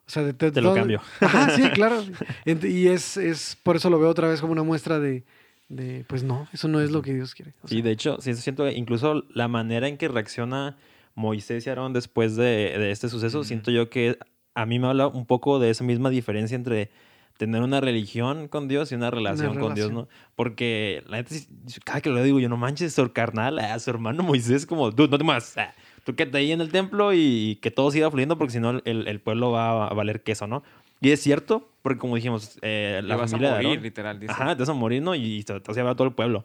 O sea, de, de Te lo cambio. Ajá, sí, claro. Y es, es, por eso lo veo otra vez como una muestra de, de pues no, eso no es lo que Dios quiere. O Sí, de hecho, sí siento que incluso la manera en que reacciona Moisés y Aarón después de, de este suceso, siento yo que a mí me habla un poco de esa misma diferencia entre tener una religión con Dios y una relación con Dios. ¿no? Porque la sí, cada que lo digo, yo no manches, su carnal, a su hermano Moisés, como, tú no te más, tú quédate ahí en el templo y que todo siga fluyendo porque si no el, el pueblo va a valer queso, ¿no? Y es cierto, porque como dijimos, eh, la Te vas a familia de morir, literal, dice. Ajá, te vas a morir, ¿no? Y te, te vas a a todo el pueblo.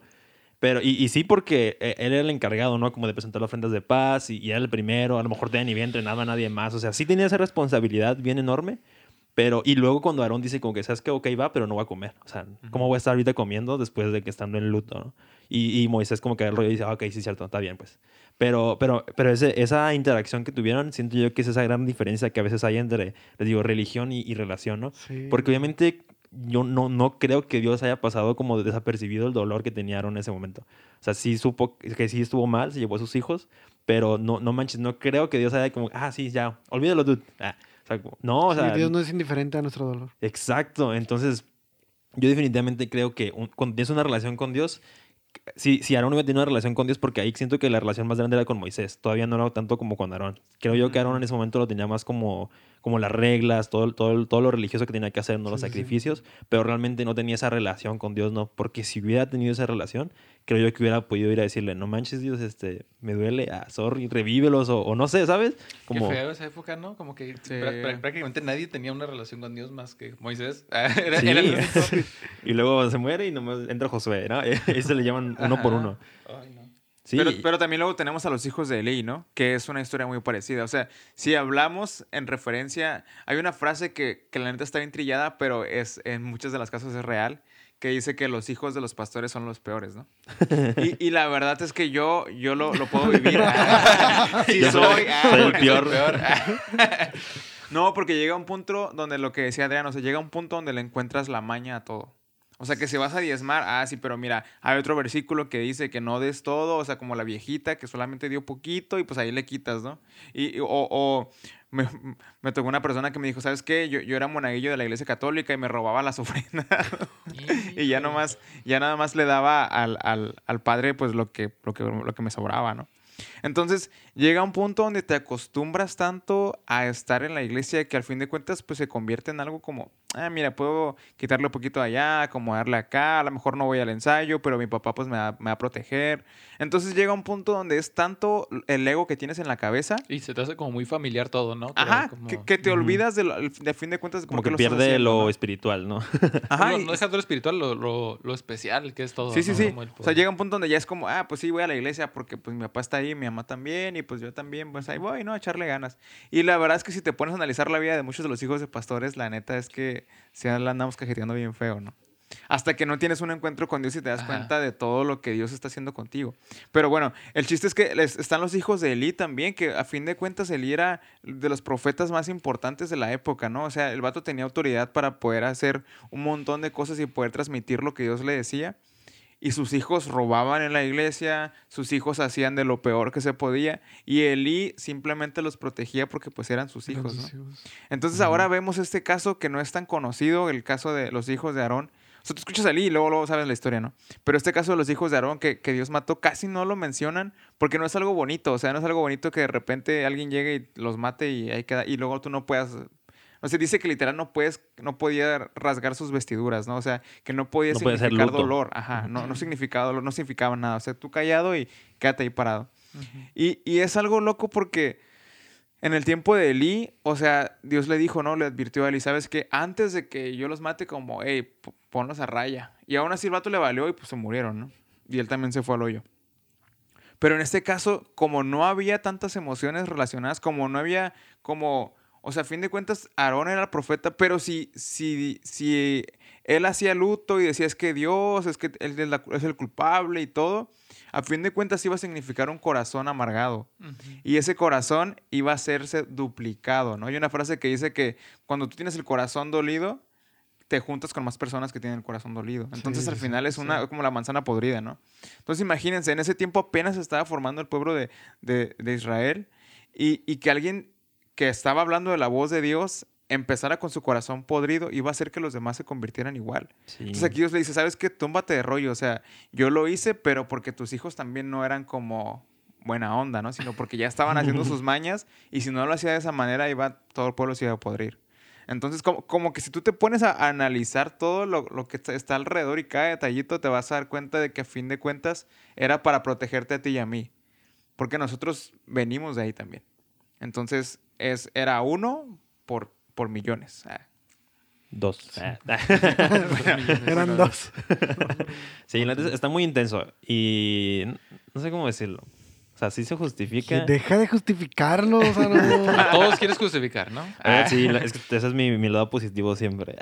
Pero, y, y sí, porque eh, él era el encargado, ¿no? Como de presentar las ofrendas de paz y, y era el primero. A lo mejor tenía ni bien entrenado a nadie más. O sea, sí tenía esa responsabilidad bien enorme. Pero, y luego cuando Aarón dice como que, ¿sabes qué? Ok, va, pero no va a comer. O sea, ¿cómo voy a estar ahorita comiendo después de que estando en luto, no? Y, y Moisés como que el rollo dice, ah, ok, sí, cierto, está bien, pues. Pero, pero, pero ese, esa interacción que tuvieron, siento yo que es esa gran diferencia que a veces hay entre, les digo, religión y, y relación, ¿no? Sí. Porque obviamente yo no, no creo que Dios haya pasado como desapercibido el dolor que tenía Aaron en ese momento. O sea, sí supo que sí estuvo mal, se llevó a sus hijos, pero no, no manches, no creo que Dios haya como, ah, sí, ya, olvídalo, dude. Ah, o sea, no, o Sí, sea, Dios no es indiferente a nuestro dolor. Exacto. Entonces, yo definitivamente creo que un- cuando tienes una relación con Dios, si, si Aarón iba a tener una relación con Dios, porque ahí siento que la relación más grande era con Moisés. Todavía no era tanto como con Aarón. Creo yo que Aarón en ese momento lo tenía más como, como las reglas, todo, todo, todo lo religioso que tenía que hacer, no los Sí, sí, sí. sacrificios, pero realmente no tenía esa relación con Dios, no. Porque si hubiera tenido esa relación, creo yo que hubiera podido ir a decirle, no manches Dios, este, me duele, ah, sorry, revívelos, o, o no sé, ¿sabes? Como, Qué feo esa época, ¿no? Como que Sí. prá- prá- prácticamente nadie tenía una relación con Dios más que Moisés. Ah, Era, Sí. era el y luego se muere y nomás entra Josué, ¿no? Se le llaman uno por Ajá. uno. Ay, no. Sí, Pero, pero también luego tenemos a los hijos de Eli, ¿no? Que es una historia muy parecida. O sea, si hablamos en referencia, hay una frase que, que la neta está bien trillada, pero es en muchas de las casos es real, que dice que los hijos de los pastores son los peores, ¿no? Y, y la verdad es que yo, yo lo, lo puedo vivir. sí, Yo soy. soy- soy el ah, peor. No, porque llega un punto donde lo que decía Adrián, o sea, llega un punto donde le encuentras la maña a todo. O sea, que si vas a diezmar, ah, sí, pero mira, hay otro versículo que dice que no des todo, o sea, como la viejita que solamente dio poquito y pues ahí le quitas, ¿no? Y, y- o, o me, me tocó una persona que me dijo, ¿sabes qué? Yo, yo era monaguillo de la iglesia católica y me robaba las ofrendas y ya nomás, ya nada más le daba al, al, al padre pues lo que, lo, que, lo que me sobraba, ¿no? Entonces llega un punto donde te acostumbras tanto a estar en la iglesia que al fin de cuentas pues se convierte en algo como, ah, mira, puedo quitarle un poquito de allá, acomodarle acá, a lo mejor no voy al ensayo, pero mi papá pues me va, me va a proteger. Entonces llega un punto donde es tanto el ego que tienes en la cabeza. Y se te hace como muy familiar todo, ¿no? Creo, Ajá, como- que, que te olvidas de, lo- de fin de cuentas como que pierde haciendo, lo ¿no? espiritual, ¿no? Ajá, no, y- no dejas lo espiritual, lo, lo, lo especial que es todo. Sí, sí, ¿no? sí. El O sea, llega un punto donde ya es como, ah, pues sí, voy a la iglesia porque pues mi papá está ahí, mi mamá también, y pues yo también, pues ahí voy, ¿no? A echarle ganas. Y la verdad es que si te pones a analizar la vida de muchos de los hijos de pastores, la neta es que se la andamos cajeteando bien feo, ¿no? Hasta que no tienes un encuentro con Dios y te das Ajá. cuenta de todo lo que Dios está haciendo contigo. Pero bueno, el chiste es que están los hijos de Elí también, que a fin de cuentas Elí era de los profetas más importantes de la época, ¿no? O sea, el vato tenía autoridad para poder hacer un montón de cosas y poder transmitir lo que Dios le decía. Y sus hijos robaban en la iglesia, sus hijos hacían de lo peor que se podía, y Elí simplemente los protegía porque pues eran sus hijos, ¿no? Entonces ahora vemos este caso que no es tan conocido, el caso de los hijos de Aarón. O sea, tú escuchas a Elí y luego, luego sabes la historia, ¿no? Pero este caso de los hijos de Aarón que, que Dios mató, casi no lo mencionan porque no es algo bonito. O sea, no es algo bonito que de repente alguien llegue y los mate y ahí queda, y luego tú no puedas... O sea, dice que literal no puedes, no podía rasgar sus vestiduras, ¿no? O sea, que no podía No puede ser significar luto. dolor. Ajá, no, no significaba dolor, no significaba nada. O sea, tú callado y quédate ahí parado. Y, y es algo loco porque en el tiempo de Elí, o sea, Dios le dijo, ¿no? Le advirtió a Elí, ¿sabes qué? Antes de que yo los mate, como, hey, ponlos a raya. Y aún así el vato le valió y pues se murieron, ¿no? Y él también se fue al hoyo. Pero en este caso, como no había tantas emociones relacionadas, como no había como, o sea, a fin de cuentas, Aarón era el profeta, pero si, si, si él hacía luto y decía es que Dios, es que él es, la- es el culpable y todo, a fin de cuentas iba a significar un corazón amargado. Y ese corazón iba a hacerse duplicado, ¿no? Hay una frase que dice que cuando tú tienes el corazón dolido, te juntas con más personas que tienen el corazón dolido. Entonces Sí, al final es sí. una como la manzana podrida, ¿no? Entonces imagínense, en ese tiempo apenas se estaba formando el pueblo de, de- de Israel y, y que alguien que estaba hablando de la voz de Dios empezara con su corazón podrido iba a hacer que los demás se convirtieran igual. Sí. Entonces aquí Dios le dice, ¿sabes qué? Túmbate de rollo. O sea, yo lo hice, pero porque tus hijos también no eran como buena onda, ¿no? Sino porque ya estaban haciendo sus mañas y si no lo hacía de esa manera, iba, todo el pueblo se iba a podrir. Entonces, como, como que si tú te pones a analizar todo lo, lo que está- está alrededor y cada detallito, te vas a dar cuenta de que a fin de cuentas era para protegerte a ti y a mí. Porque nosotros venimos de ahí también. Entonces, es, era uno por, por millones. Ah. Dos. Ah. Eran dos. sí, neta está muy intenso. Y no sé cómo decirlo. O sea, sí se Que justifica. deja de justificarlo, o sea, no. A todos quieres justificar, ¿no? Ah, sí, es que ese es mi, mi lado positivo siempre.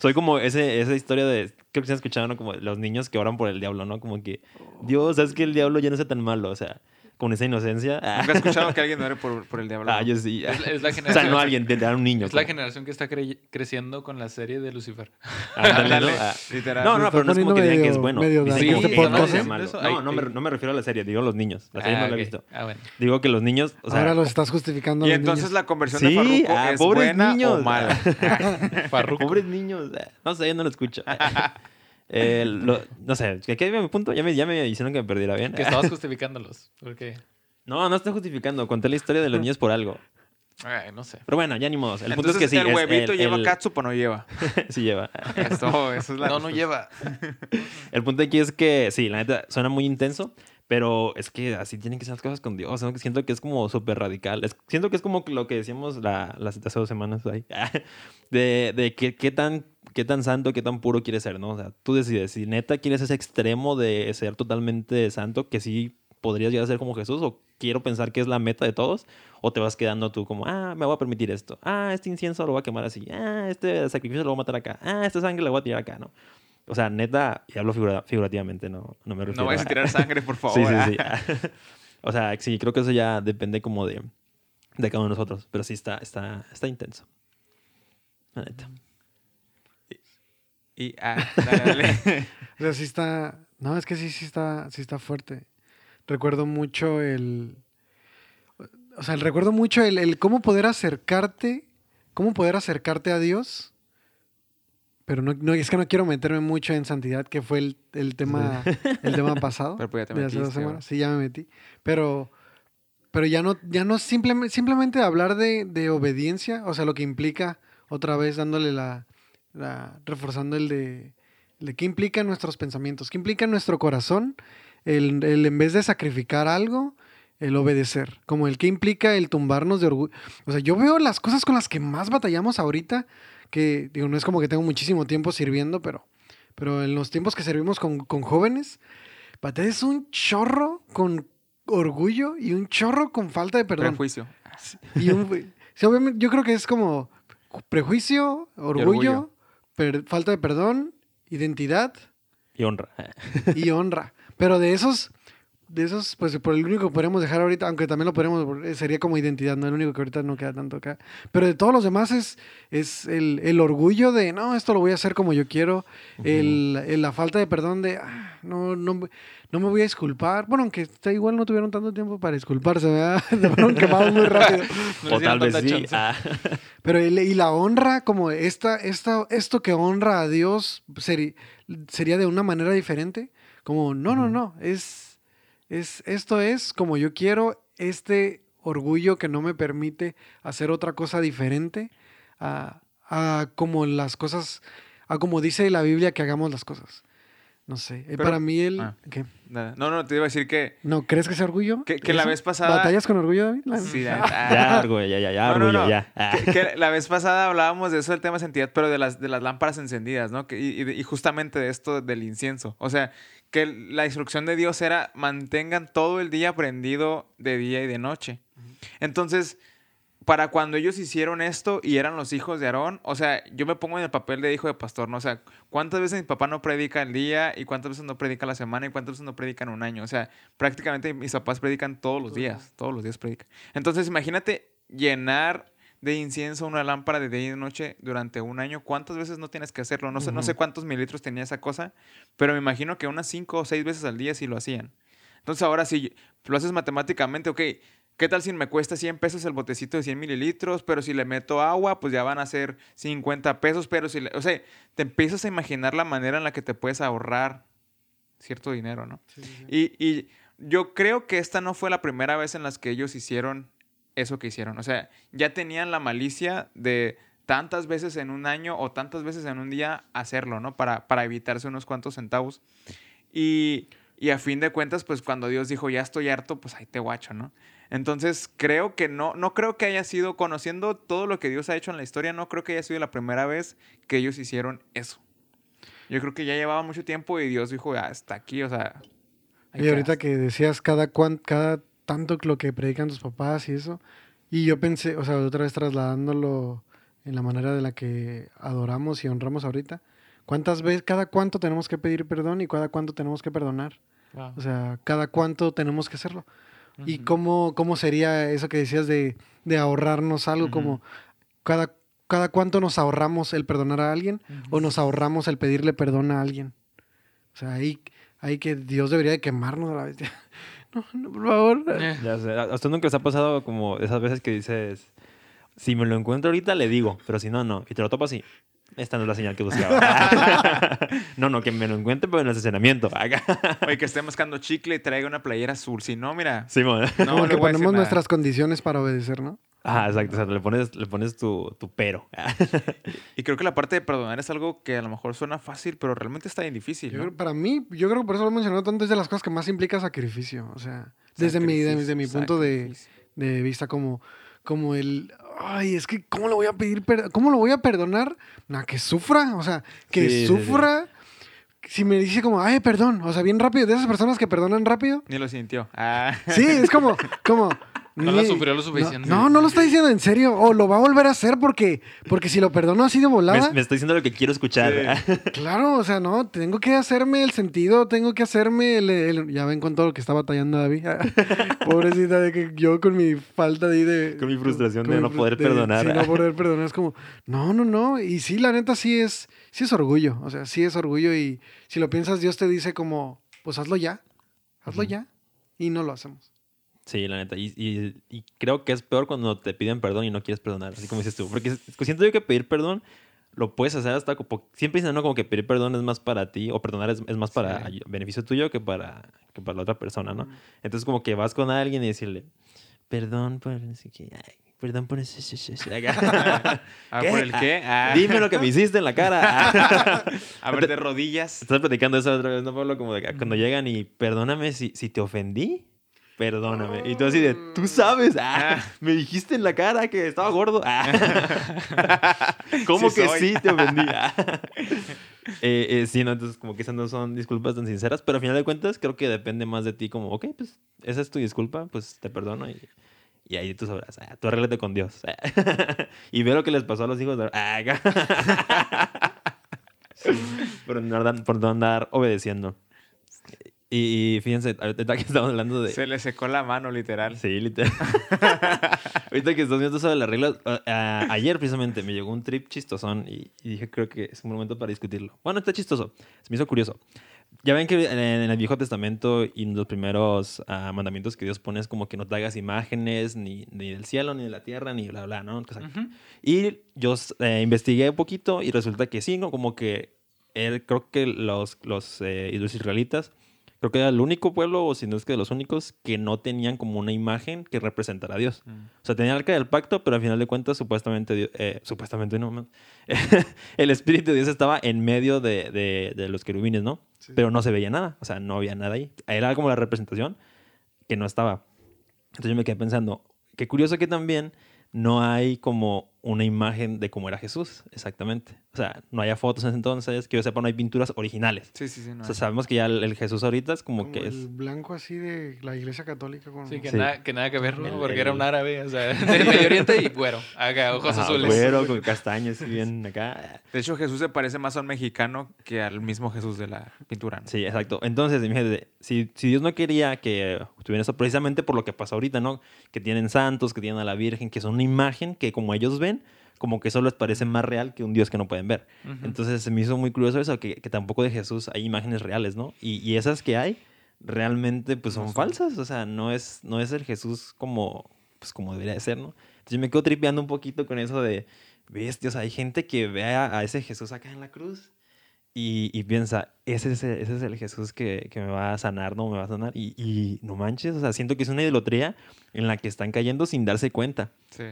Soy como ese, esa historia de, creo que se han escuchado, ¿no? Como los niños que oran por el diablo, ¿no? Como que, Dios, sabes que el diablo ya no sea tan malo, o sea, con esa inocencia. Nunca he escuchado que alguien ore por, por el diablo. Ah, yo sí. Es, es la O sea, generación, no alguien, te dan un niño. es la generación que está cre- creciendo con la serie de Lucifer. ándale, Ah. literal. No, no, pero no es como que digan que es bueno. medio Dicen este que no podcast, sea ¿sí? malo. Eso, No, no me, no me refiero a la serie, digo los niños. La serie Ah, no la he visto. Ah, bueno. Digo que los niños, o sea, Ahora los estás justificando. a Y los entonces niños. la conversión Sí, de Farruko ah, es pobres buena niños. o mala. Pobres niños. eh, No sé, yo no lo escucho. Eh, lo- no sé, ¿qué qué mi punto? Ya me, ya me hicieron que me perdiera bien. Que estabas justificándolos. Porque, No, no estoy justificando. Conté la historia de los niños por algo. ay, no sé. Pero bueno, ya ni modo. El punto Entonces, es que sí. ¿el es huevito el- lleva el- catsup o no lleva? sí lleva. Esto, eso es la No, no lleva. El punto aquí es que sí, la neta suena muy intenso, pero es que así tienen que ser las cosas con Dios. ¿no? Que Siento que es como súper radical. Es- siento que es como lo que decíamos la, las hace dos semanas ahí. De, de que, qué, tan, qué tan santo, qué tan puro quieres ser, ¿no? O sea, tú decides si neta quieres ese extremo de ser totalmente santo, que sí podrías llegar a ser como Jesús, o quiero pensar que es la meta de todos, o te vas quedando tú como, ah, me voy a permitir esto, ah, este incienso lo voy a quemar así, ah, este sacrificio lo voy a matar acá, ah, esta sangre la voy a tirar acá, ¿no? O sea, neta, y hablo figura- figurativamente, no, no me refiero No vayas a tirar sangre, por favor. Sí, sí, sí. o sea, sí, creo que eso ya depende como de, de cada uno de nosotros, pero sí está, está, está intenso. La neta. Y, ah, dale, dale. O sea, sí está. No, es que sí, sí está, sí está fuerte. Recuerdo mucho el. O sea, recuerdo mucho el, el cómo poder acercarte. Cómo poder acercarte a Dios. Pero no, no, es que no quiero meterme mucho en santidad, que fue el, el tema, el tema pasado. Pero pues ya te de hace dos metiste, semanas. Sí, ya me metí. Pero, pero ya no, ya no simplemente, simplemente hablar de, de obediencia, o sea, lo que implica, otra vez dándole la, la- reforzando el de, el de qué implica en nuestros pensamientos, qué implica nuestro corazón, el, el en vez de sacrificar algo, el obedecer, como el que implica el tumbarnos de orgullo. O sea, yo veo las cosas con las que más batallamos ahorita, que digo, no es como que tengo muchísimo tiempo sirviendo, pero, pero en los tiempos que servimos con, con jóvenes, batallas un chorro con orgullo y un chorro con falta de perdón. Prejuicio. Y un- sí, obviamente, yo creo que es como prejuicio, orgullo, orgullo. Per- falta de perdón, identidad Y honra. y honra. Pero de esos, de esos, pues por el único que podríamos dejar ahorita, aunque también lo podríamos, eh, sería como identidad, no el único que ahorita no queda tanto acá. Pero de todos los demás es, es el, el orgullo de, no, esto lo voy a hacer como yo quiero, el, el- la falta de perdón de, "Ah, no, no, no me voy a disculpar. Bueno, aunque está igual no tuvieron tanto tiempo para disculparse, ¿verdad? Se fueron quemados muy rápido. No o tal vez sí. Ah, Pero el- y la honra, como esta, esta, esto que honra a Dios, seri- sería de una manera diferente. Como, no, no, no, es, es, esto es como yo quiero, este orgullo que no me permite hacer otra cosa diferente a, a como las cosas, a como dice la Biblia que hagamos las cosas. No sé, eh, Pero- para mí el... Ah. ¿qué? Nada. No, no, te iba a decir que, ¿No crees que sea orgullo? que, que la vez pasada. ¿Batallas con orgullo, David? La- Sí, la- ya, orgullo, ya, ya, ya, No, no, orgullo, no. ya. Ah. que, que la vez pasada hablábamos de eso del tema de santidad, pero de las, de las lámparas encendidas, ¿no? Que- y, y justamente de esto del incienso. O sea, que la instrucción de Dios era mantengan todo el día prendido de día y de noche. Entonces, para cuando ellos hicieron esto y eran los hijos de Aarón, o sea, yo me pongo en el papel de hijo de pastor, ¿no? O sea, ¿cuántas veces mi papá no predica el día y cuántas veces no predica la semana y cuántas veces no predican un año? O sea, prácticamente mis papás predican todos los días, todos los días predican. Entonces, imagínate llenar de incienso una lámpara de día y de noche durante un año. ¿Cuántas veces no tienes que hacerlo? No sé, no sé cuántos mililitros tenía esa cosa, pero me imagino que unas cinco o seis veces al día sí lo hacían. Entonces ahora si lo haces matemáticamente, ok, ¿qué tal si me cuesta 100 pesos el botecito de 100 mililitros? Pero si le meto agua, pues ya van a ser 50 pesos, pero si, le- o sea, te empiezas a imaginar la manera en la que te puedes ahorrar cierto dinero, ¿no? Y, y yo creo que esta no fue la primera vez en las que ellos hicieron eso que hicieron. O sea, ya tenían la malicia de tantas veces en un año o tantas veces en un día hacerlo, ¿no? Para, para evitarse unos cuantos centavos. Y, y a fin de cuentas, pues cuando Dios dijo, ya estoy harto, pues ahí te guacho, ¿no? Entonces, creo que no, no creo que haya sido, conociendo todo lo que Dios ha hecho en la historia, no creo que haya sido la primera vez que ellos hicieron eso. Yo creo que ya llevaba mucho tiempo y Dios dijo, "Ah, hasta aquí, o sea, Y ahorita que- que decías cada, cuan, cada tanto lo que predican tus papás y eso, y yo pensé, o sea, otra vez trasladándolo en la manera de la que adoramos y honramos ahorita, ¿cuántas veces, cada cuánto tenemos que pedir perdón y cada cuánto tenemos que perdonar? Wow. O sea, cada cuánto tenemos que hacerlo. ¿Y cómo, cómo sería eso que decías de, de ahorrarnos algo? Como cada, cada cuánto nos ahorramos el perdonar a alguien o nos ahorramos el pedirle perdón a alguien. O sea, ahí, ahí que Dios debería de quemarnos a la vez. No, no, por favor. Eh, Ya sé, ¿A usted nunca les ha pasado como esas veces que dices, si me lo encuentro ahorita, le digo, pero si no, no. Y te lo topo así. Esta no es la señal que buscaba. no, no, que me lo encuentre, pero en el estacionamiento. Oye, que esté mascando chicle y traiga una playera azul. Si no, mira. Simón. No, Como le ponemos nada. nuestras condiciones para obedecer, ¿no? Ah, exacto. O sea, le pones, le pones tu, tu pero. Y creo que la parte de perdonar es algo que a lo mejor suena fácil, pero realmente está bien difícil. Yo ¿no? creo- para mí, yo creo que por eso lo he mencionado tanto, es de las cosas que más implica sacrificio. O sea, desde mi, desde mi punto de, de vista como, como el, ay, es que, ¿cómo lo voy a pedir, cómo lo voy a perdonar? Nah, que sufra, o sea, que Sí, sí, sí. sufra. Si me dice como, ay, perdón, o sea, bien rápido, de esas personas que perdonan rápido. Ni lo sintió. Ah. Sí, es como, como. No lo ni- sufrió lo suficiente. No, no, lo está diciendo en serio. O lo va a volver a hacer porque, porque si lo perdono así de volada. me, me está diciendo lo que quiero escuchar. Claro, o sea, no, tengo que hacerme el sentido, tengo que hacerme el, el- ya ven con todo lo que está batallando David. Pobrecita de que yo con mi falta de... de- Con mi frustración de mi no poder perdonar. Sí, no poder perdonar es como, no, no, no. Y sí, la neta sí es, sí es orgullo, o sea, sí es orgullo y si lo piensas, Dios te dice como, pues hazlo ya, hazlo ya. Y no lo hacemos. Sí, la neta. Y, y- y creo que es peor cuando te piden perdón y no quieres perdonar, así como dices tú. Porque siento yo que pedir perdón lo puedes hacer hasta como... Siempre dicen, ¿no? Como que pedir perdón es más para ti o perdonar es, es más para Sí. beneficio tuyo que para, que para la otra persona, ¿no? Mm. Entonces como que vas con alguien y decirle, perdón por... sé qué, ay, perdón por... eso, eso, eso". Ah. ¿Por el qué? Ah. Dime lo que me hiciste en la cara. A ver, de rodillas. Estás platicando eso otra vez, ¿no, Pablo? Como de que cuando llegan y perdóname si, si te ofendí. Perdóname. Y tú así de, tú sabes, ah, Ah. me dijiste en la cara que estaba gordo. Ah. ¿Cómo Sí que soy. sí te ofendí? Ah. Eh, eh, sí, no, entonces como que esas no son disculpas tan sinceras, pero al final de cuentas creo que depende más de ti como, ok, pues esa es tu disculpa, pues te perdono y, y ahí tú sabrás, ah, tú arréglate con Dios. y ve lo que les pasó a los hijos de... Por, andar, por no andar obedeciendo. Y, y fíjense, ahorita que estamos hablando de... Se le secó la mano, literal. Sí, literal. Ahorita que estás viendo sobre las reglas, a- a- ayer precisamente me llegó un trip chistosón y, y dije, creo que es un momento para discutirlo. Bueno, está chistoso, se me hizo curioso. Ya ven que en, en el Viejo Testamento y en los primeros ah, mandamientos que Dios pone es como que no te hagas imágenes ni, ni del cielo, ni de la tierra, ni bla, bla, ¿no? O sea, Ujú. y yo eh, investigué un poquito y resulta que sí, ¿no? Como que él, creo que los, los, eh, los israelitas, creo que era el único pueblo, o si no es que de los únicos, que no tenían como una imagen que representara a Dios. Mm. O sea, tenían el arca del pacto, pero al final de cuentas, supuestamente, Dios- eh, supuestamente no, el Espíritu de Dios estaba en medio de, de- de los querubines, ¿no? Sí. Pero no se veía nada, o sea, no había nada ahí. Era como la representación que no estaba. Entonces yo me quedé pensando, qué curioso que también no hay como una imagen de cómo era Jesús, exactamente. O sea, no haya fotos en ese entonces, que yo sepa, no hay pinturas originales. Sí, sí, sí. no O sea, hay. sabemos que ya el, el Jesús ahorita es como, Como que el es... blanco así de la iglesia católica. Con... Sí, que, Sí. Nada, que nada que ver, ¿no? El- Porque el- era un árabe, o sea, del Medio Oriente y güero. Haga ojos Ajá, azules. güero, con castaños, bien acá. De hecho, Jesús se parece más a un mexicano que al mismo Jesús de la pintura. ¿no? Sí, exacto. Entonces, imagínate, si, si Dios no quería que tuviera eso, precisamente por lo que pasa ahorita, ¿no? Que tienen santos, que tienen a la Virgen, que son una imagen que como ellos ven, como que eso les parece más real que un Dios que no pueden ver. Ujú. Entonces se me hizo muy curioso eso, que, que tampoco de Jesús hay imágenes reales, ¿no? Y, y esas que hay realmente pues No son son. falsas, o sea, no es, no es el Jesús como, pues, como debería de ser, ¿no? Entonces yo me quedo tripeando un poquito con eso de, bestia, o sea, hay gente que ve a, a ese Jesús acá en la cruz y, y piensa, ese es, el, ese es el Jesús que, que me va a sanar, ¿no? Me va a sanar. Y, y no manches, o sea, siento que es una idolatría en la que están cayendo sin darse cuenta. Sí.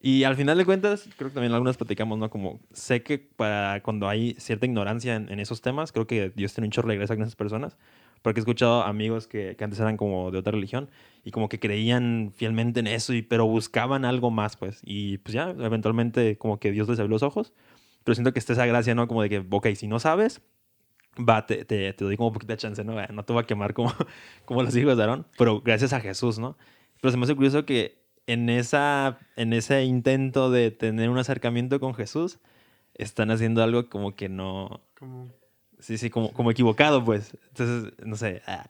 Y al final de cuentas, creo que también algunas platicamos, ¿no? Como sé que para cuando hay cierta ignorancia en, en esos temas, creo que Dios tiene un chorro de gracia con esas personas. Porque he escuchado amigos que, que antes eran como de otra religión y como que creían fielmente en eso, y, pero buscaban algo más, pues. Y pues ya, eventualmente como que Dios les abrió los ojos. Pero siento que está esa gracia, ¿no? Como de que, ok, si no sabes, va, te, te, te doy como poquita chance, ¿no? No te voy a quemar como, como los hijos de Aarón, pero gracias a Jesús, ¿no? Pero se me hace curioso que en, esa, en ese intento de tener un acercamiento con Jesús, están haciendo algo como que no... Como- Sí, sí, como, como equivocado, pues. Entonces, no sé. ah,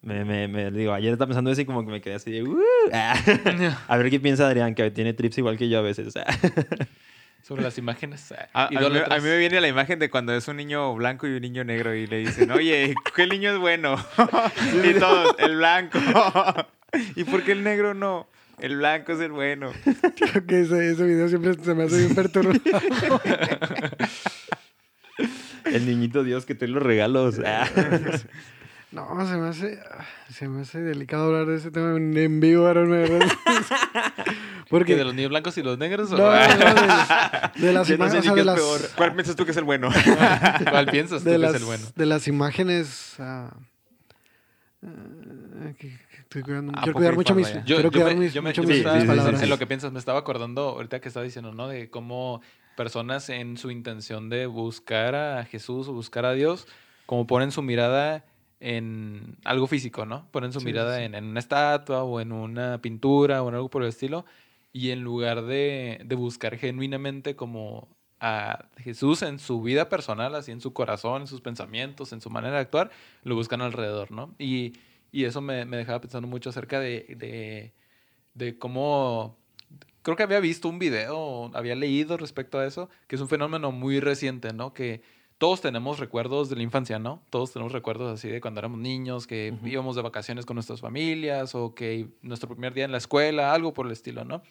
me, me, me- digo, ayer estaba pensando eso y como que me quedé así de... "Uh", ah. a ver qué piensa Adrián, que tiene trips igual que yo a veces. ah. Sobre las imágenes. A, a mí, a mí me viene la imagen de cuando es un niño blanco y un niño negro y le dicen, oye, ¿qué niño es bueno? y todos, el blanco. ¿Y por qué el negro no? El blanco es el bueno. Creo que ese, ese video siempre se me hace bien perturbado. El niñito Dios que te los regalos. ah. No, se me hace, se me hace delicado hablar de ese tema en, vivo, Aaron, me verdad. ¿Que Porque de los niños blancos y los negros? no, o- no, de, de las Yo no sé imágenes, o sea, de las, peor. ¿Cuál piensas tú que es el bueno? ¿Cuál piensas tú de que las, es el bueno? de las imágenes. ah, ah, que estoy cuidando- Ah, quiero cuidar mucho mis. Yo, quiero yo cuidar me, mis, yo me- mucho yo mis, estaba- palabras. en lo que piensas, me estaba acordando ahorita que estaba diciendo, ¿no? De cómo personas en su intención de buscar a Jesús o buscar a Dios, como ponen su mirada en algo físico, ¿no? Ponen su Sí, mirada sí. En, en una estatua o en una pintura o en algo por el estilo. Y en lugar de, de buscar genuinamente como a Jesús en su vida personal, así en su corazón, en sus pensamientos, en su manera de actuar, lo buscan alrededor, ¿no? Y, y eso me, me dejaba pensando mucho acerca de, de, de cómo... Creo que había visto un video, había leído respecto a eso, que es un fenómeno muy reciente, ¿no? Que todos tenemos recuerdos de la infancia, ¿no? Todos tenemos recuerdos así de cuando éramos niños, que Ujú. íbamos de vacaciones con nuestras familias o que nuestro primer día en la escuela, algo por el estilo, ¿no?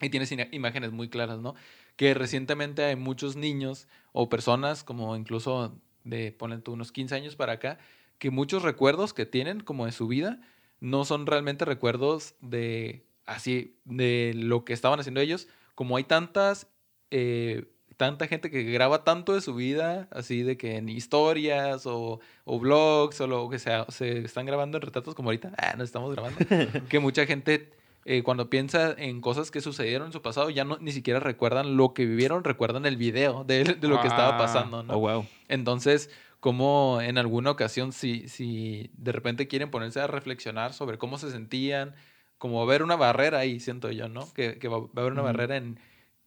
Y tienes imágenes muy claras, ¿no? Que recientemente hay muchos niños o personas, como incluso de, ponen tú, unos 15 años para acá, que muchos recuerdos que tienen como de su vida no son realmente recuerdos de así, de lo que estaban haciendo ellos. Como hay tantas, eh, tanta gente que graba tanto de su vida, así de que en historias o, o blogs o lo que sea, se están grabando en retratos como ahorita, ah, no estamos grabando, que mucha gente eh, cuando piensa en cosas que sucedieron en su pasado, ya no, ni siquiera recuerdan lo que vivieron, recuerdan el video de, de lo que estaba Ah. pasando, ¿no? Oh, wow. Entonces, como en alguna ocasión, si, si de repente quieren ponerse a reflexionar sobre cómo se sentían, como va a haber una barrera ahí, siento yo, ¿no? Que, que va, va a haber una barrera en...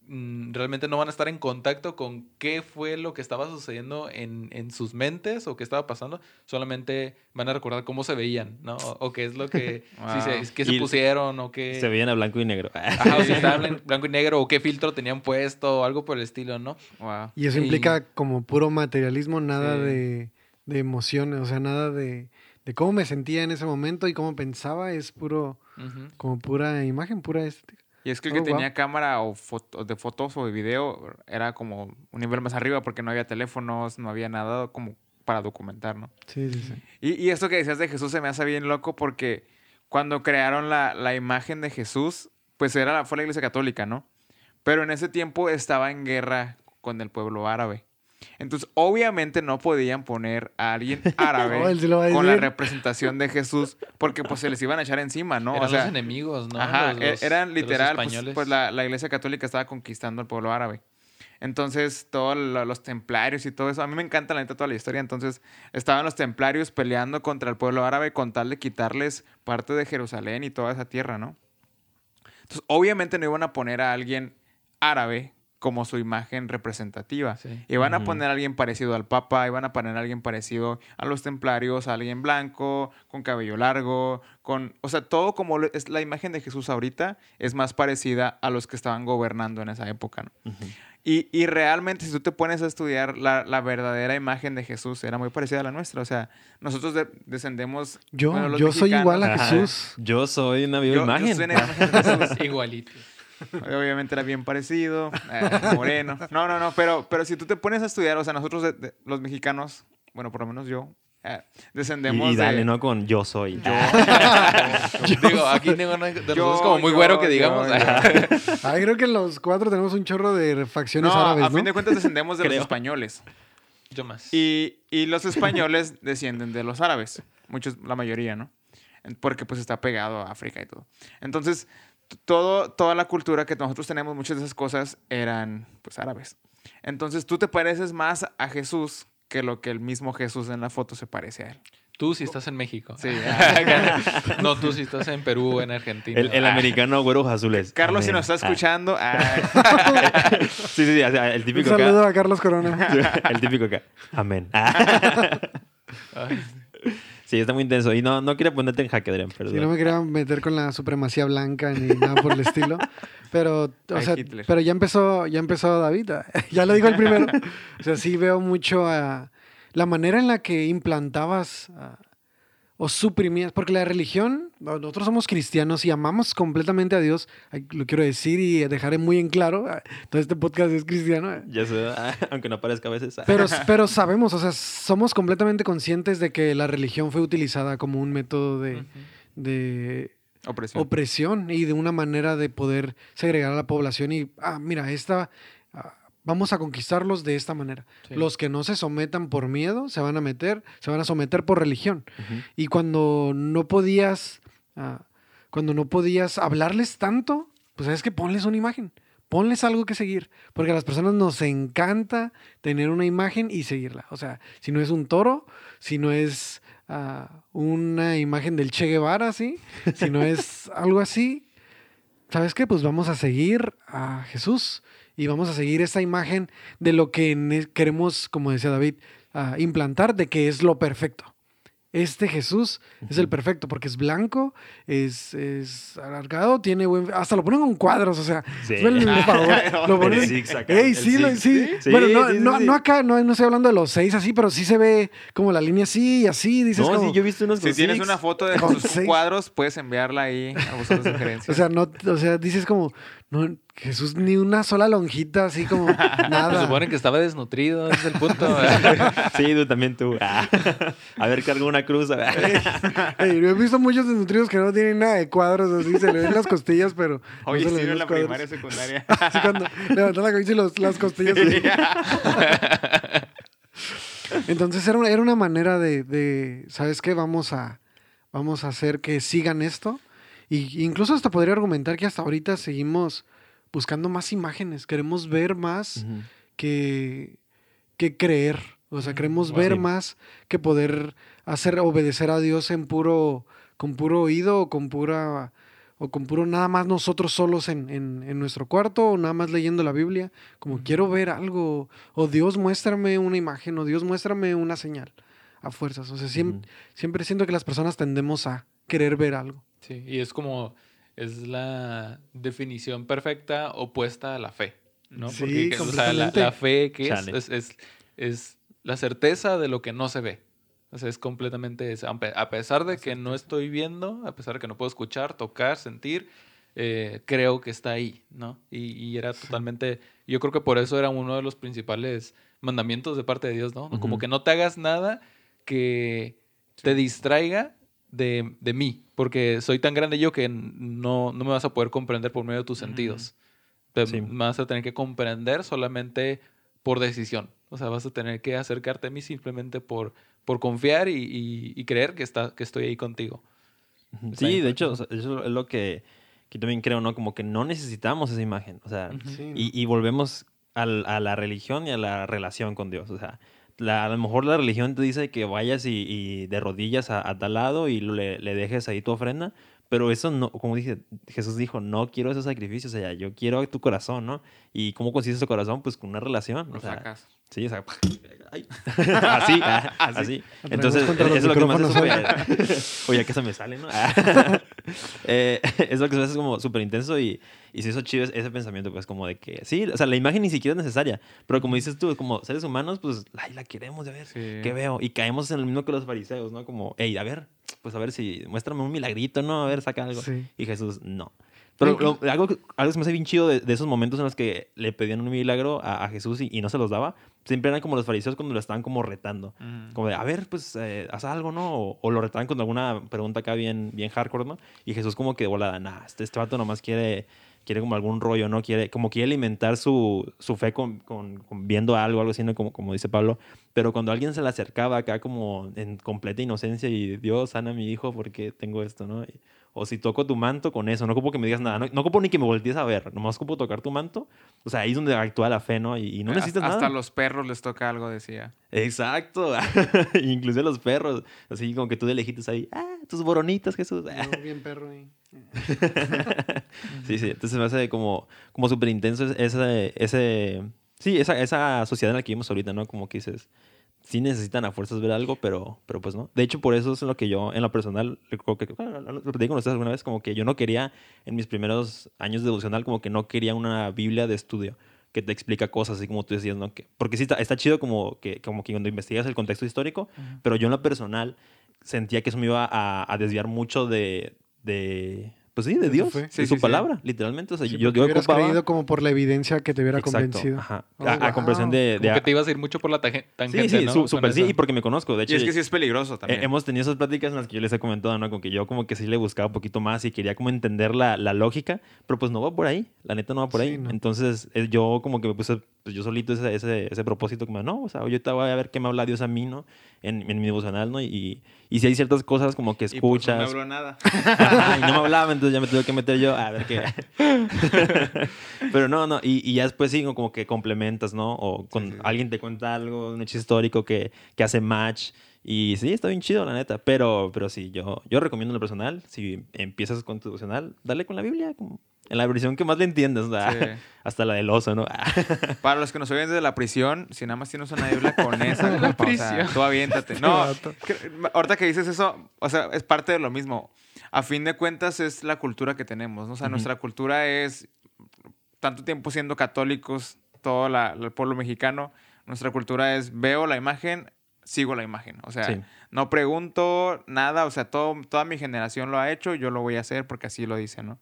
mm, Realmente no van a estar en contacto con qué fue lo que estaba sucediendo en, en sus mentes o qué estaba pasando. Solamente van a recordar cómo se veían, ¿no? O, o qué es lo que... si se, qué se pusieron o qué... Se veían a blanco y negro. Ajá, o si estaban en blanco y negro o qué filtro tenían puesto o algo por el estilo, ¿no? Wow. Y eso Y- implica como puro materialismo, nada Sí. de, de emociones, o sea, nada de, de cómo me sentía en ese momento y cómo pensaba, es puro, como pura imagen, pura estética. Y es que el que Oh, wow. tenía cámara o foto- de fotos o de video era como un nivel más arriba porque no había teléfonos, no había nada como para documentar, ¿no? Sí, sí, sí. Y, y esto que decías de Jesús se me hace bien loco porque cuando crearon la, la imagen de Jesús, pues era, fue la iglesia católica, ¿no? Pero en ese tiempo estaba en guerra con el pueblo árabe. Entonces, obviamente no podían poner a alguien árabe sí a con la representación de Jesús porque pues se les iban a echar encima, ¿no? Eran o sea, los enemigos, ¿no? Ajá, Los- e- los- eran los literal, pues, pues, la, la iglesia católica estaba conquistando al pueblo árabe. Entonces, todos lo- los templarios y todo eso, a mí me encanta la neta toda la historia, entonces estaban los templarios peleando contra el pueblo árabe con tal de quitarles parte de Jerusalén y toda esa tierra, ¿no? Entonces, obviamente no iban a poner a alguien árabe como su imagen representativa. Sí. Iban a Ujú. poner a alguien parecido al Papa, iban a poner a alguien parecido a los templarios, a alguien blanco, con cabello largo, con... O sea, todo como es la imagen de Jesús ahorita es más parecida a los que estaban gobernando en esa época, ¿no? Y, y realmente, si tú te pones a estudiar la, la verdadera imagen de Jesús, era muy parecida a la nuestra. O sea, nosotros de- descendemos... Yo, bueno, los yo soy igual a Ajá. Jesús. Yo soy una viva Yo- yo imagen. soy una imagen de Jesús. Igualito. Obviamente era bien parecido, eh, moreno. No, no, no, pero, pero si tú te pones a estudiar, o sea, nosotros de- de- los mexicanos, bueno, por lo menos yo, eh, descendemos Y, y dale, de... ¿no? Con yo soy. Digo, aquí ninguno de nosotros Yo, es como muy yo, güero que yo, digamos. yo. Ay, creo que los cuatro tenemos un chorro de facciones No, árabes, a ¿no? fin de cuentas descendemos de los Creo. españoles. Yo más. Y, y los españoles descienden de los árabes. Muchos, la mayoría, ¿no? Porque pues está pegado a África y todo. Entonces, todo, toda la cultura que nosotros tenemos, muchas de esas cosas eran pues árabes. Entonces tú te pareces más a Jesús que lo que el mismo Jesús en la foto se parece a él. Tú si estás en México. Sí. no, tú si estás en Perú, en Argentina. El, el Ah, americano güeros azules. Carlos, si nos está Ah. escuchando, ah, Sí, sí, sí, o el Un típico saludo acá. a Carlos Corona. El típico acá. Amén. Ay, Sí, está muy intenso. Y no, no quiero ponerte en jaque, Adrián, perdón. Si no me quería meter con la supremacía blanca ni nada por el estilo. Pero, o Ay, sea, Hitler. pero ya empezó, ya empezó David. ah, Ya lo dijo el primero. O sea, sí veo mucho a la manera en la que implantabas ah, o suprimías, porque la religión, no- nosotros somos cristianos y amamos completamente a Dios. Lo quiero decir y dejaré muy en claro. ah, Todo este podcast es cristiano. ah, Ya sé, ah, aunque no parezca a veces. pero, pero sabemos, o sea, somos completamente conscientes de que la religión fue utilizada como un método de, de opresión. opresión y de una manera de poder segregar a la población y, ah, mira, esta, vamos a conquistarlos de esta manera. Sí. Los que no se sometan por miedo se van a meter, se van a someter por religión. Y cuando no podías, ah, cuando no podías hablarles tanto, pues es que ponles una imagen. Ponles algo que seguir, porque a las personas nos encanta tener una imagen y seguirla. O sea, si no es un toro, si no es ah, una imagen del Che Guevara, ¿sí? si no es algo así, ¿sabes qué? Pues vamos a seguir a Jesús y vamos a seguir esa imagen de lo que queremos, como decía David, ah, implantar, de que es lo perfecto. Este Jesús es el perfecto porque es blanco, es, es alargado, tiene buen... Hasta lo ponen con cuadros, o sea, Sí. el favor, lo ponen- Ey, el sí, lo- sí. Sí, Bueno, no, sí, sí, no, sí. no acá, no, no estoy hablando de los seis así, pero sí se ve como la línea así y así, dices No, como... sí, yo he visto unos Si con tienes six. una foto de seis. cuadros, puedes enviarla ahí a vosotros sugerencias. O sea, no, o sea, dices como, no, Jesús ni una sola lonjita, así como nada. Se supone que estaba desnutrido, ese es el punto. Sí, tú también tú. Ah. A ver, cargo una cruz. a ver. Ey, yo he visto muchos desnutridos que no tienen nada de cuadros, así se le ven las costillas, pero. no Oye, sí, ven en los la cuadros. primaria, secundaria. Así cuando levantan la camisa y los- las costillas. así. Entonces era una, era una manera de, de, ¿sabes qué? Vamos a, vamos a hacer que sigan esto. Y incluso hasta podría argumentar que hasta ahorita seguimos buscando más imágenes. Queremos ver más que, que creer. O sea, queremos ver más que poder hacer obedecer a Dios en puro, con puro oído o con pura o con puro nada más nosotros solos en, en- en nuestro cuarto o nada más leyendo la Biblia. Como quiero ver algo. O Dios muéstrame una imagen o Dios muéstrame una señal. A fuerzas. O sea, siem- Ujú. siempre siento que las personas tendemos a querer ver algo. Sí, y es como, es la definición perfecta opuesta a la fe, ¿no? Sí, Porque que- o sea, la, la fe que es, es, es, es la certeza de lo que no se ve. O sea, es completamente, eso. a pe- a pesar de que no estoy viendo, a pesar de que no puedo escuchar, tocar, sentir, eh, creo que está ahí, ¿no? Y, y era totalmente, yo creo que por eso era uno de los principales mandamientos de parte de Dios, ¿no? Como Ujú. que no te hagas nada que te distraiga de, de mí, porque soy tan grande yo que no, no me vas a poder comprender por medio de tus sentidos. Te Sí. me vas a tener que comprender solamente por decisión. O sea, vas a tener que acercarte a mí simplemente por, por confiar y, y- y creer que, está, que estoy ahí contigo. Sí, de hecho, eso es lo que, que también creo, ¿no? Como que no necesitamos esa imagen. O sea, y, y volvemos al- a la religión y a la relación con Dios. O sea, la- a lo mejor la religión te dice que vayas y, y de rodillas a, a tal lado y le, le dejes ahí tu ofrenda, pero eso no, como dije, Jesús dijo, no quiero ese sacrificio, o sea, yo quiero tu corazón, ¿no? ¿Y cómo consigues tu corazón? Pues con una relación. Lo o sea, sacas. Sí, o sea, ay. así, Así. así. Entonces, eso es lo que me hace súper- Oye, que se me sale, ¿no? Eh, es lo que se me hace como súper intenso y, y se hizo chido ese- pensamiento, pues como de que, sí, o sea, la imagen ni siquiera es necesaria, pero como dices tú, como seres humanos, pues, ay, la queremos, a ver, Sí. ¿qué veo? Y caemos en lo mismo que los fariseos, ¿no? Como, hey, a ver, pues a ver si, muéstrame un milagrito, ¿no? A ver, saca algo. Sí. Y Jesús, no. Pero lo- algo, algo que se me hace bien chido de, de esos momentos en los que le pedían un milagro a, a Jesús y, y no se los daba, siempre eran como los fariseos cuando lo estaban como retando. Ujú. Como de, a ver, pues, eh, haz algo, ¿no? O, o lo retaban con alguna pregunta acá bien, bien hardcore, ¿no? Y Jesús como que de volada, nah, este, este vato nomás quiere, quiere como algún rollo, ¿no? Quiere, como quiere alimentar su, su fe con, con- con viendo algo, algo así, ¿no? Como, como dice Pablo. Pero cuando alguien se le acercaba acá como en completa inocencia y Dios, sana mi hijo porque tengo esto, ¿no? O si toco tu manto, con eso. No ocupo que me digas nada. No, no ocupo ni que me voltees a ver. Nomás ocupo tocar tu manto. O sea, ahí es donde actúa la fe, ¿no? Y, y no necesitas Hasta nada. los perros les toca algo, decía. Exacto. Inclusive los perros. Así como que tú de lejitos ahí. Ah, tus boronitas, Jesús. Yo, bien perro. Sí, sí. Entonces me hace como, como súper intenso ese, ese... Sí, esa, esa sociedad en la que vivimos ahorita, ¿no? Como que dices... Sí necesitan a fuerzas ver algo, pero, pero pues no. De hecho, por eso es lo que yo, en lo personal, recuerdo que... Bueno, lo platicé con ustedes alguna vez, como que yo no quería, en mis primeros años de devocional, como que no quería una Biblia de estudio que te explica cosas, así como tú decías, ¿no? Que, porque sí, está, está chido como que, como que cuando investigas el contexto histórico, pero yo en lo personal sentía que eso me iba a, a desviar mucho de, de, pues sí, de Dios, de Sí, su sí, sí. palabra, literalmente. O sea, Sí, yo, porque yo hubieras ocupaba... creído como por la evidencia que te hubiera Exacto, convencido. ajá. Oh, a, comprensión de... de Como que te ibas a ir mucho por la sí, tangente, sí, ¿no? su- Con súper sí, eso. y porque me conozco. De Y hecho, es que sí es peligroso también. Eh, hemos tenido esas pláticas en las que yo les he comentado, ¿no? Como que yo como que sí le buscaba un poquito más y quería como entender la, la lógica, pero pues no va por ahí, la neta no va por Sí, ahí. no. Entonces eh, yo como que me puse, pues yo solito ese, ese, ese propósito como, no, o sea, yo ahorita voy a ver qué me habla Dios a mí, ¿no? En, en mi devocional, ¿no? Y, y si hay ciertas cosas como que Y pues no me escuchas... habló nada. Ajá, y no me hablaba, entonces ya me tuve que meter yo a ver qué. Pero no, no, y, y ya después sí, como que complementas, ¿no? O con Sí, sí. alguien te cuenta algo, un hecho histórico que, que hace match. Y sí, está bien chido, la neta. Pero, pero sí, yo, yo recomiendo en lo personal, si empiezas con tu devocional, dale con la Biblia, como en la versión que más le entiendas, Sí. hasta la del oso, ¿no? Para los que nos oyen desde la prisión, si nada más tienes una Biblia con esa, La compa, o sea, prisión. tú aviéntate. No, que- ahorita que dices eso, o sea, es parte de lo mismo. A fin de cuentas es la cultura que tenemos, ¿no? O sea, nuestra cultura es tanto tiempo siendo católicos, todo la- el pueblo mexicano, nuestra cultura es veo la imagen, sigo la imagen. O sea, Sí. No pregunto nada, o sea, todo, toda mi generación lo ha hecho, yo lo voy a hacer porque así lo dice, ¿no?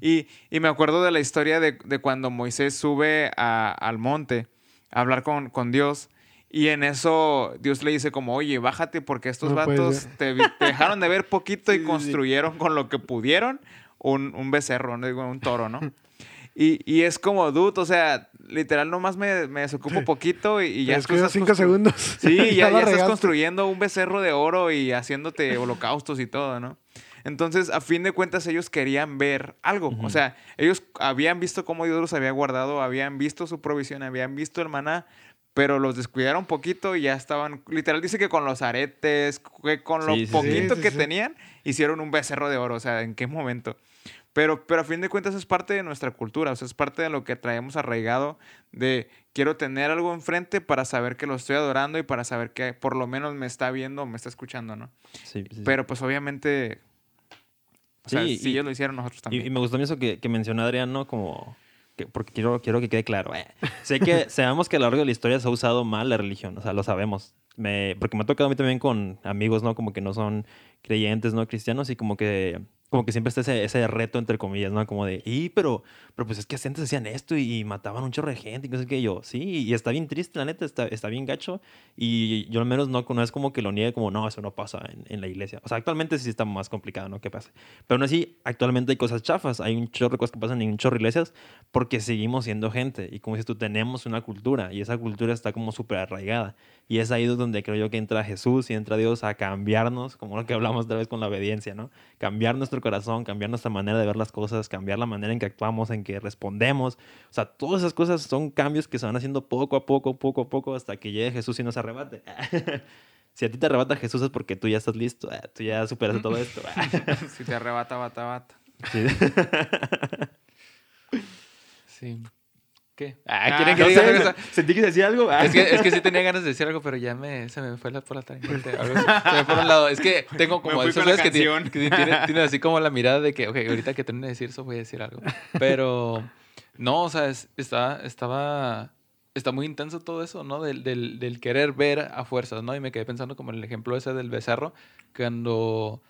y, y me acuerdo de la historia de, de cuando Moisés sube a- al monte a hablar con, con Dios. Y en eso Dios le dice como, oye, bájate porque estos No vatos te, dejaron de ver poquito y sí, sí. construyeron con lo que pudieron un, un becerro, no digo, un toro, ¿no? Y, y es como, dude, o sea, literal nomás me, me desocupo poquito y, y ya quedan estás cinco segundos. Sí, ya, ya estás construyendo un becerro de oro y haciéndote holocaustos y todo, ¿no? Entonces, a fin de cuentas, ellos querían ver algo. O sea, ellos habían visto cómo Dios los había guardado, habían visto su provisión, habían visto el maná, pero los descuidaron un poquito y ya estaban, literal dice que con los aretes, que con lo Sí, sí, sí. poquito Sí, sí, que sí. tenían, hicieron un becerro de oro. O sea, ¿en qué momento? Pero, pero a fin de cuentas es parte de nuestra cultura, o sea, es parte de lo que traemos arraigado de quiero tener algo enfrente para saber que lo estoy adorando y para saber que por lo menos me está viendo o me está escuchando, ¿no? Sí, sí. Pero pues obviamente, o sea, Sí, si y- ellos lo hicieron, nosotros también. y me gustó eso que, que mencionó Adrián, ¿no? Como... que- porque quiero, quiero que quede claro. eh. Sé que sabemos que a lo largo de la historia se ha usado mal la religión, o sea, lo sabemos. Me, porque me ha tocado a mí también con amigos, ¿no? Como que no son creyentes, ¿no? Cristianos y como que, como que siempre está ese, ese reto, entre comillas, ¿no? Como de, y pero, pero pues es que antes hacían esto y, mataban un chorro de gente y cosas que yo, sí, y está bien triste, la neta, está, está bien gacho. Y yo al menos no, no es como que lo niegue como, no, eso no pasa en, en la iglesia. O sea, actualmente sí está más complicado, ¿no? Que pase. Pero aún así, actualmente hay cosas chafas, hay un chorro de cosas que pasan en un chorro de iglesias porque seguimos siendo gente. Y como dices tú, tenemos una cultura y esa cultura está como súper arraigada. Y es ahí donde creo yo que entra Jesús y entra Dios a cambiarnos, como lo que hablamos otra vez con la obediencia, ¿no? Cambiar nuestro corazón, cambiar nuestra manera de ver las cosas, cambiar la manera en que actuamos, en que respondemos. O sea, todas esas cosas son cambios que se van haciendo poco a poco, poco a poco, hasta que llegue Jesús y nos arrebate. si a ti te arrebata Jesús es porque tú ya estás listo, eh, tú ya superaste todo esto. si te arrebata, bata, bata. Sí. Sí. ¿Qué? Ah, Ah, ¿quieren que No diga sé? Sentí que decía algo. Es que, es que sí tenía ganas de decir algo, pero ya me, se me fue la, por la tangente. Se me fue por un lado. Es que tengo como que, que tienen, tienen así como la mirada de que, ok, ahorita que termine de decir eso voy a decir algo. Pero no, o sea, es- estaba, estaba, está muy intenso todo eso, ¿no? Del, del, del querer ver a fuerzas, ¿no? Y me quedé pensando como en el ejemplo ese del becerro, cuando...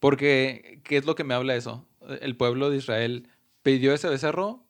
Porque, ¿qué es lo que me habla eso? El pueblo de Israel pidió ese becerro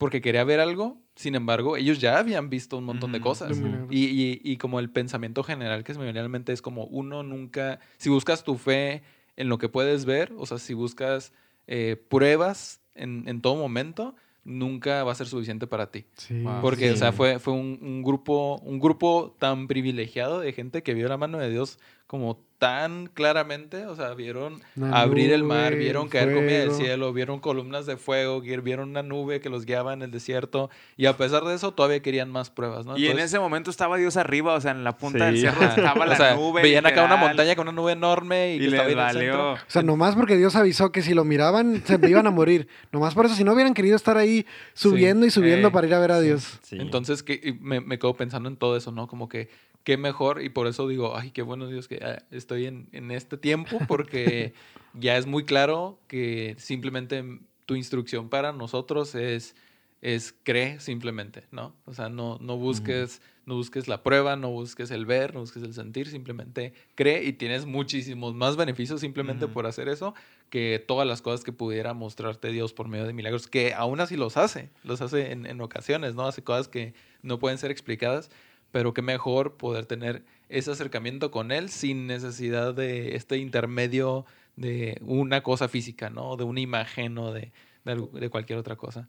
porque quería ver algo, sin embargo, ellos ya habían visto un montón de cosas. Y, y- y como el pensamiento general que se me viene a la mente es como uno nunca, si buscas tu fe en lo que puedes ver, o sea, si buscas eh, pruebas en, en todo momento, nunca va a ser suficiente para ti. Sí. Wow. Porque, Sí. o sea, fue, fue un, un grupo, un grupo tan privilegiado de gente que vio la mano de Dios como tan claramente, o sea, vieron abrir el mar, vieron caer comida del fuego. cielo, vieron columnas de fuego, vieron una nube que los guiaba en el desierto y a pesar de eso todavía querían más pruebas, ¿no? Y en ese momento estaba Dios arriba, o sea, en la punta del Sí. cerro estaba la o sea, nube. veían acá una montaña con una nube enorme y, y, que estaba les ahí en el centro. valió. O sea, nomás porque Dios avisó que si lo miraban se iban a morir. Nomás por eso, si no hubieran querido estar ahí subiendo y subiendo Eh, para ir a ver a Dios. Sí. Entonces que, me quedo pensando en todo eso, ¿no? Como que qué mejor y por eso digo, ay, qué bueno Dios que ah, estoy en, en este tiempo porque ya es muy claro que simplemente tu instrucción para nosotros es, es cree simplemente, ¿no? O sea, no, no busques... No busques la prueba, no busques el ver, no busques el sentir, simplemente cree y tienes muchísimos más beneficios simplemente por hacer eso que todas las cosas que pudiera mostrarte Dios por medio de milagros, que aún así los hace, los hace en, en ocasiones, ¿no? Hace cosas que no pueden ser explicadas, pero que mejor poder tener ese acercamiento con Él sin necesidad de este intermedio de una cosa física, ¿no? De una imagen o de, de, algo- de cualquier otra cosa.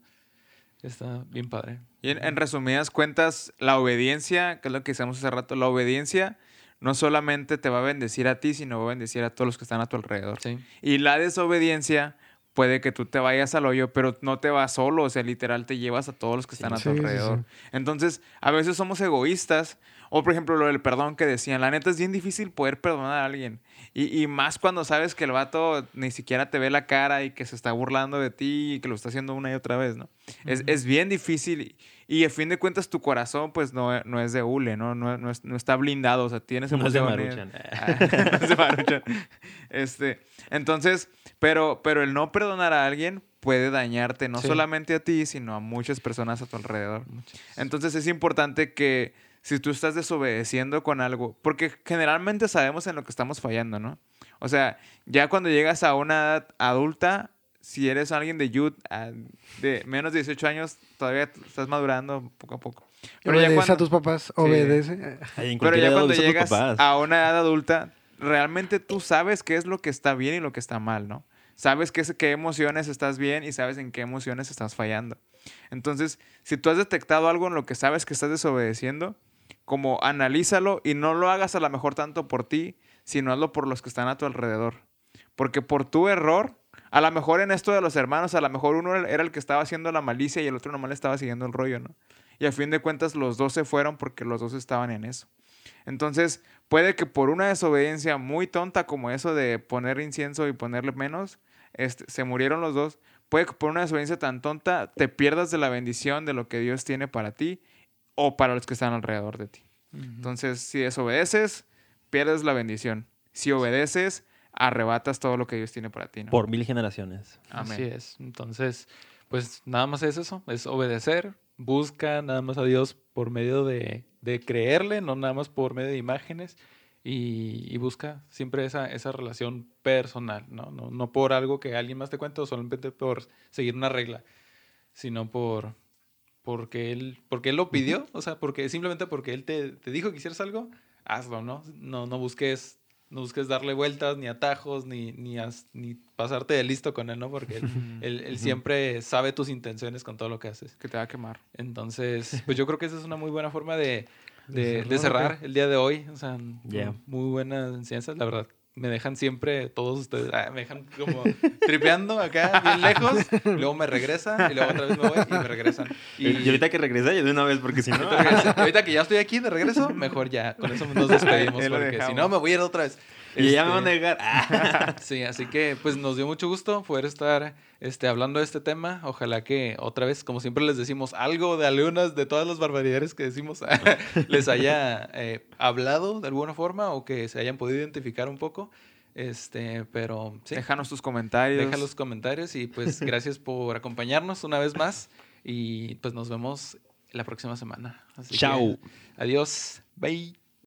Está bien padre. Y en, en resumidas cuentas, la obediencia, que es lo que hicimos hace rato, la obediencia no solamente te va a bendecir a ti, sino va a bendecir a todos los que están a tu alrededor. Sí. Y la desobediencia puede que tú te vayas al hoyo, pero no te vas solo, o sea, literal te llevas a todos los que están a tu Sí, sí, sí. alrededor. Entonces, a veces somos egoístas, o por ejemplo lo del perdón que decían, la neta es bien difícil poder perdonar a alguien. Y, y más cuando sabes que el vato ni siquiera te ve la cara y que se está burlando de ti y que lo está haciendo una y otra vez, ¿no? es, es bien difícil. Y, y a fin de cuentas tu corazón pues no, no es de hule, ¿no? No, no, es- no está blindado, o sea, tienes No es de. Maruchan. Ah, no es de Maruchan. Este, entonces, pero, pero el no perdonar a alguien puede dañarte, no Sí. solamente a ti, sino a muchas personas a tu alrededor. Entonces es importante que si tú estás desobedeciendo con algo, porque generalmente sabemos en lo que estamos fallando, ¿no? O sea, ya cuando llegas a una edad adulta, si eres alguien de youth, ah, de menos de 18 años, todavía estás madurando poco a poco. Pero ya cuando- a tus papás, obedece. En pero ya cuando a llegas a una edad adulta, realmente tú sabes qué es lo que está bien y lo que está mal, ¿no? Sabes qué, qué emociones estás bien y sabes en qué emociones estás fallando. Entonces, si tú has detectado algo en lo que sabes que estás desobedeciendo, como analízalo y no lo hagas a lo mejor tanto por ti, sino hazlo por los que están a tu alrededor. Porque por tu error, a lo mejor en esto de los hermanos, a lo mejor uno era el que estaba haciendo la malicia y el otro nomás le estaba siguiendo el rollo, ¿no? Y a fin de cuentas los dos se fueron porque los dos estaban en eso. Entonces, puede que por una desobediencia muy tonta como eso de poner incienso y ponerle menos, este, se murieron los dos. Puede que por una desobediencia tan tonta te pierdas de la bendición de lo que Dios tiene para ti o para los que están alrededor de ti. Entonces, si desobedeces, pierdes la bendición. Si obedeces, arrebatas todo lo que Dios tiene para ti. ¿no? Por mil generaciones. Amén. Así es. Entonces, pues nada más es eso, es obedecer, busca nada más a Dios por medio de, de creerle, no nada más por medio de imágenes, y, y busca siempre esa, esa relación personal, ¿no? ¿no? No por algo que alguien más te cuente o solamente por seguir una regla, sino por porque él, porque él lo pidió, o sea, porque simplemente porque él te, te dijo que hicieras algo, hazlo, ¿no? No, no busques no busques darle vueltas, ni atajos, ni, ni, as- ni pasarte de listo con él, ¿no? Porque él, él- él siempre sabe tus intenciones con todo lo que haces. Que te va a quemar. Entonces, pues yo creo que esa es una muy buena forma de, de- De de cerrar, cerrar el día de hoy. O sea, Yeah. muy buenas enseñanzas, la verdad. Me dejan siempre, todos ustedes, ah, me dejan como tripeando acá, bien lejos. Luego me regresan y luego otra vez me voy y me regresan. Y, y ahorita que regrese, yo de una vez, porque si no. Ahorita que ya estoy aquí de regreso, mejor ya, con eso nos despedimos, porque si no me voy a ir otra vez. Y ya me van a Este, negar. Ah. Sí, así que pues nos dio mucho gusto poder estar este, hablando de este tema. Ojalá que otra vez, como siempre les decimos, algo de algunas de todas las barbaridades que decimos les haya eh, hablado de alguna forma o que se hayan podido identificar un poco. Este, pero sí, Déjanos tus comentarios. deja los comentarios y pues gracias por acompañarnos una vez más y pues nos vemos la próxima semana. Así que, Chao. adiós. Bye.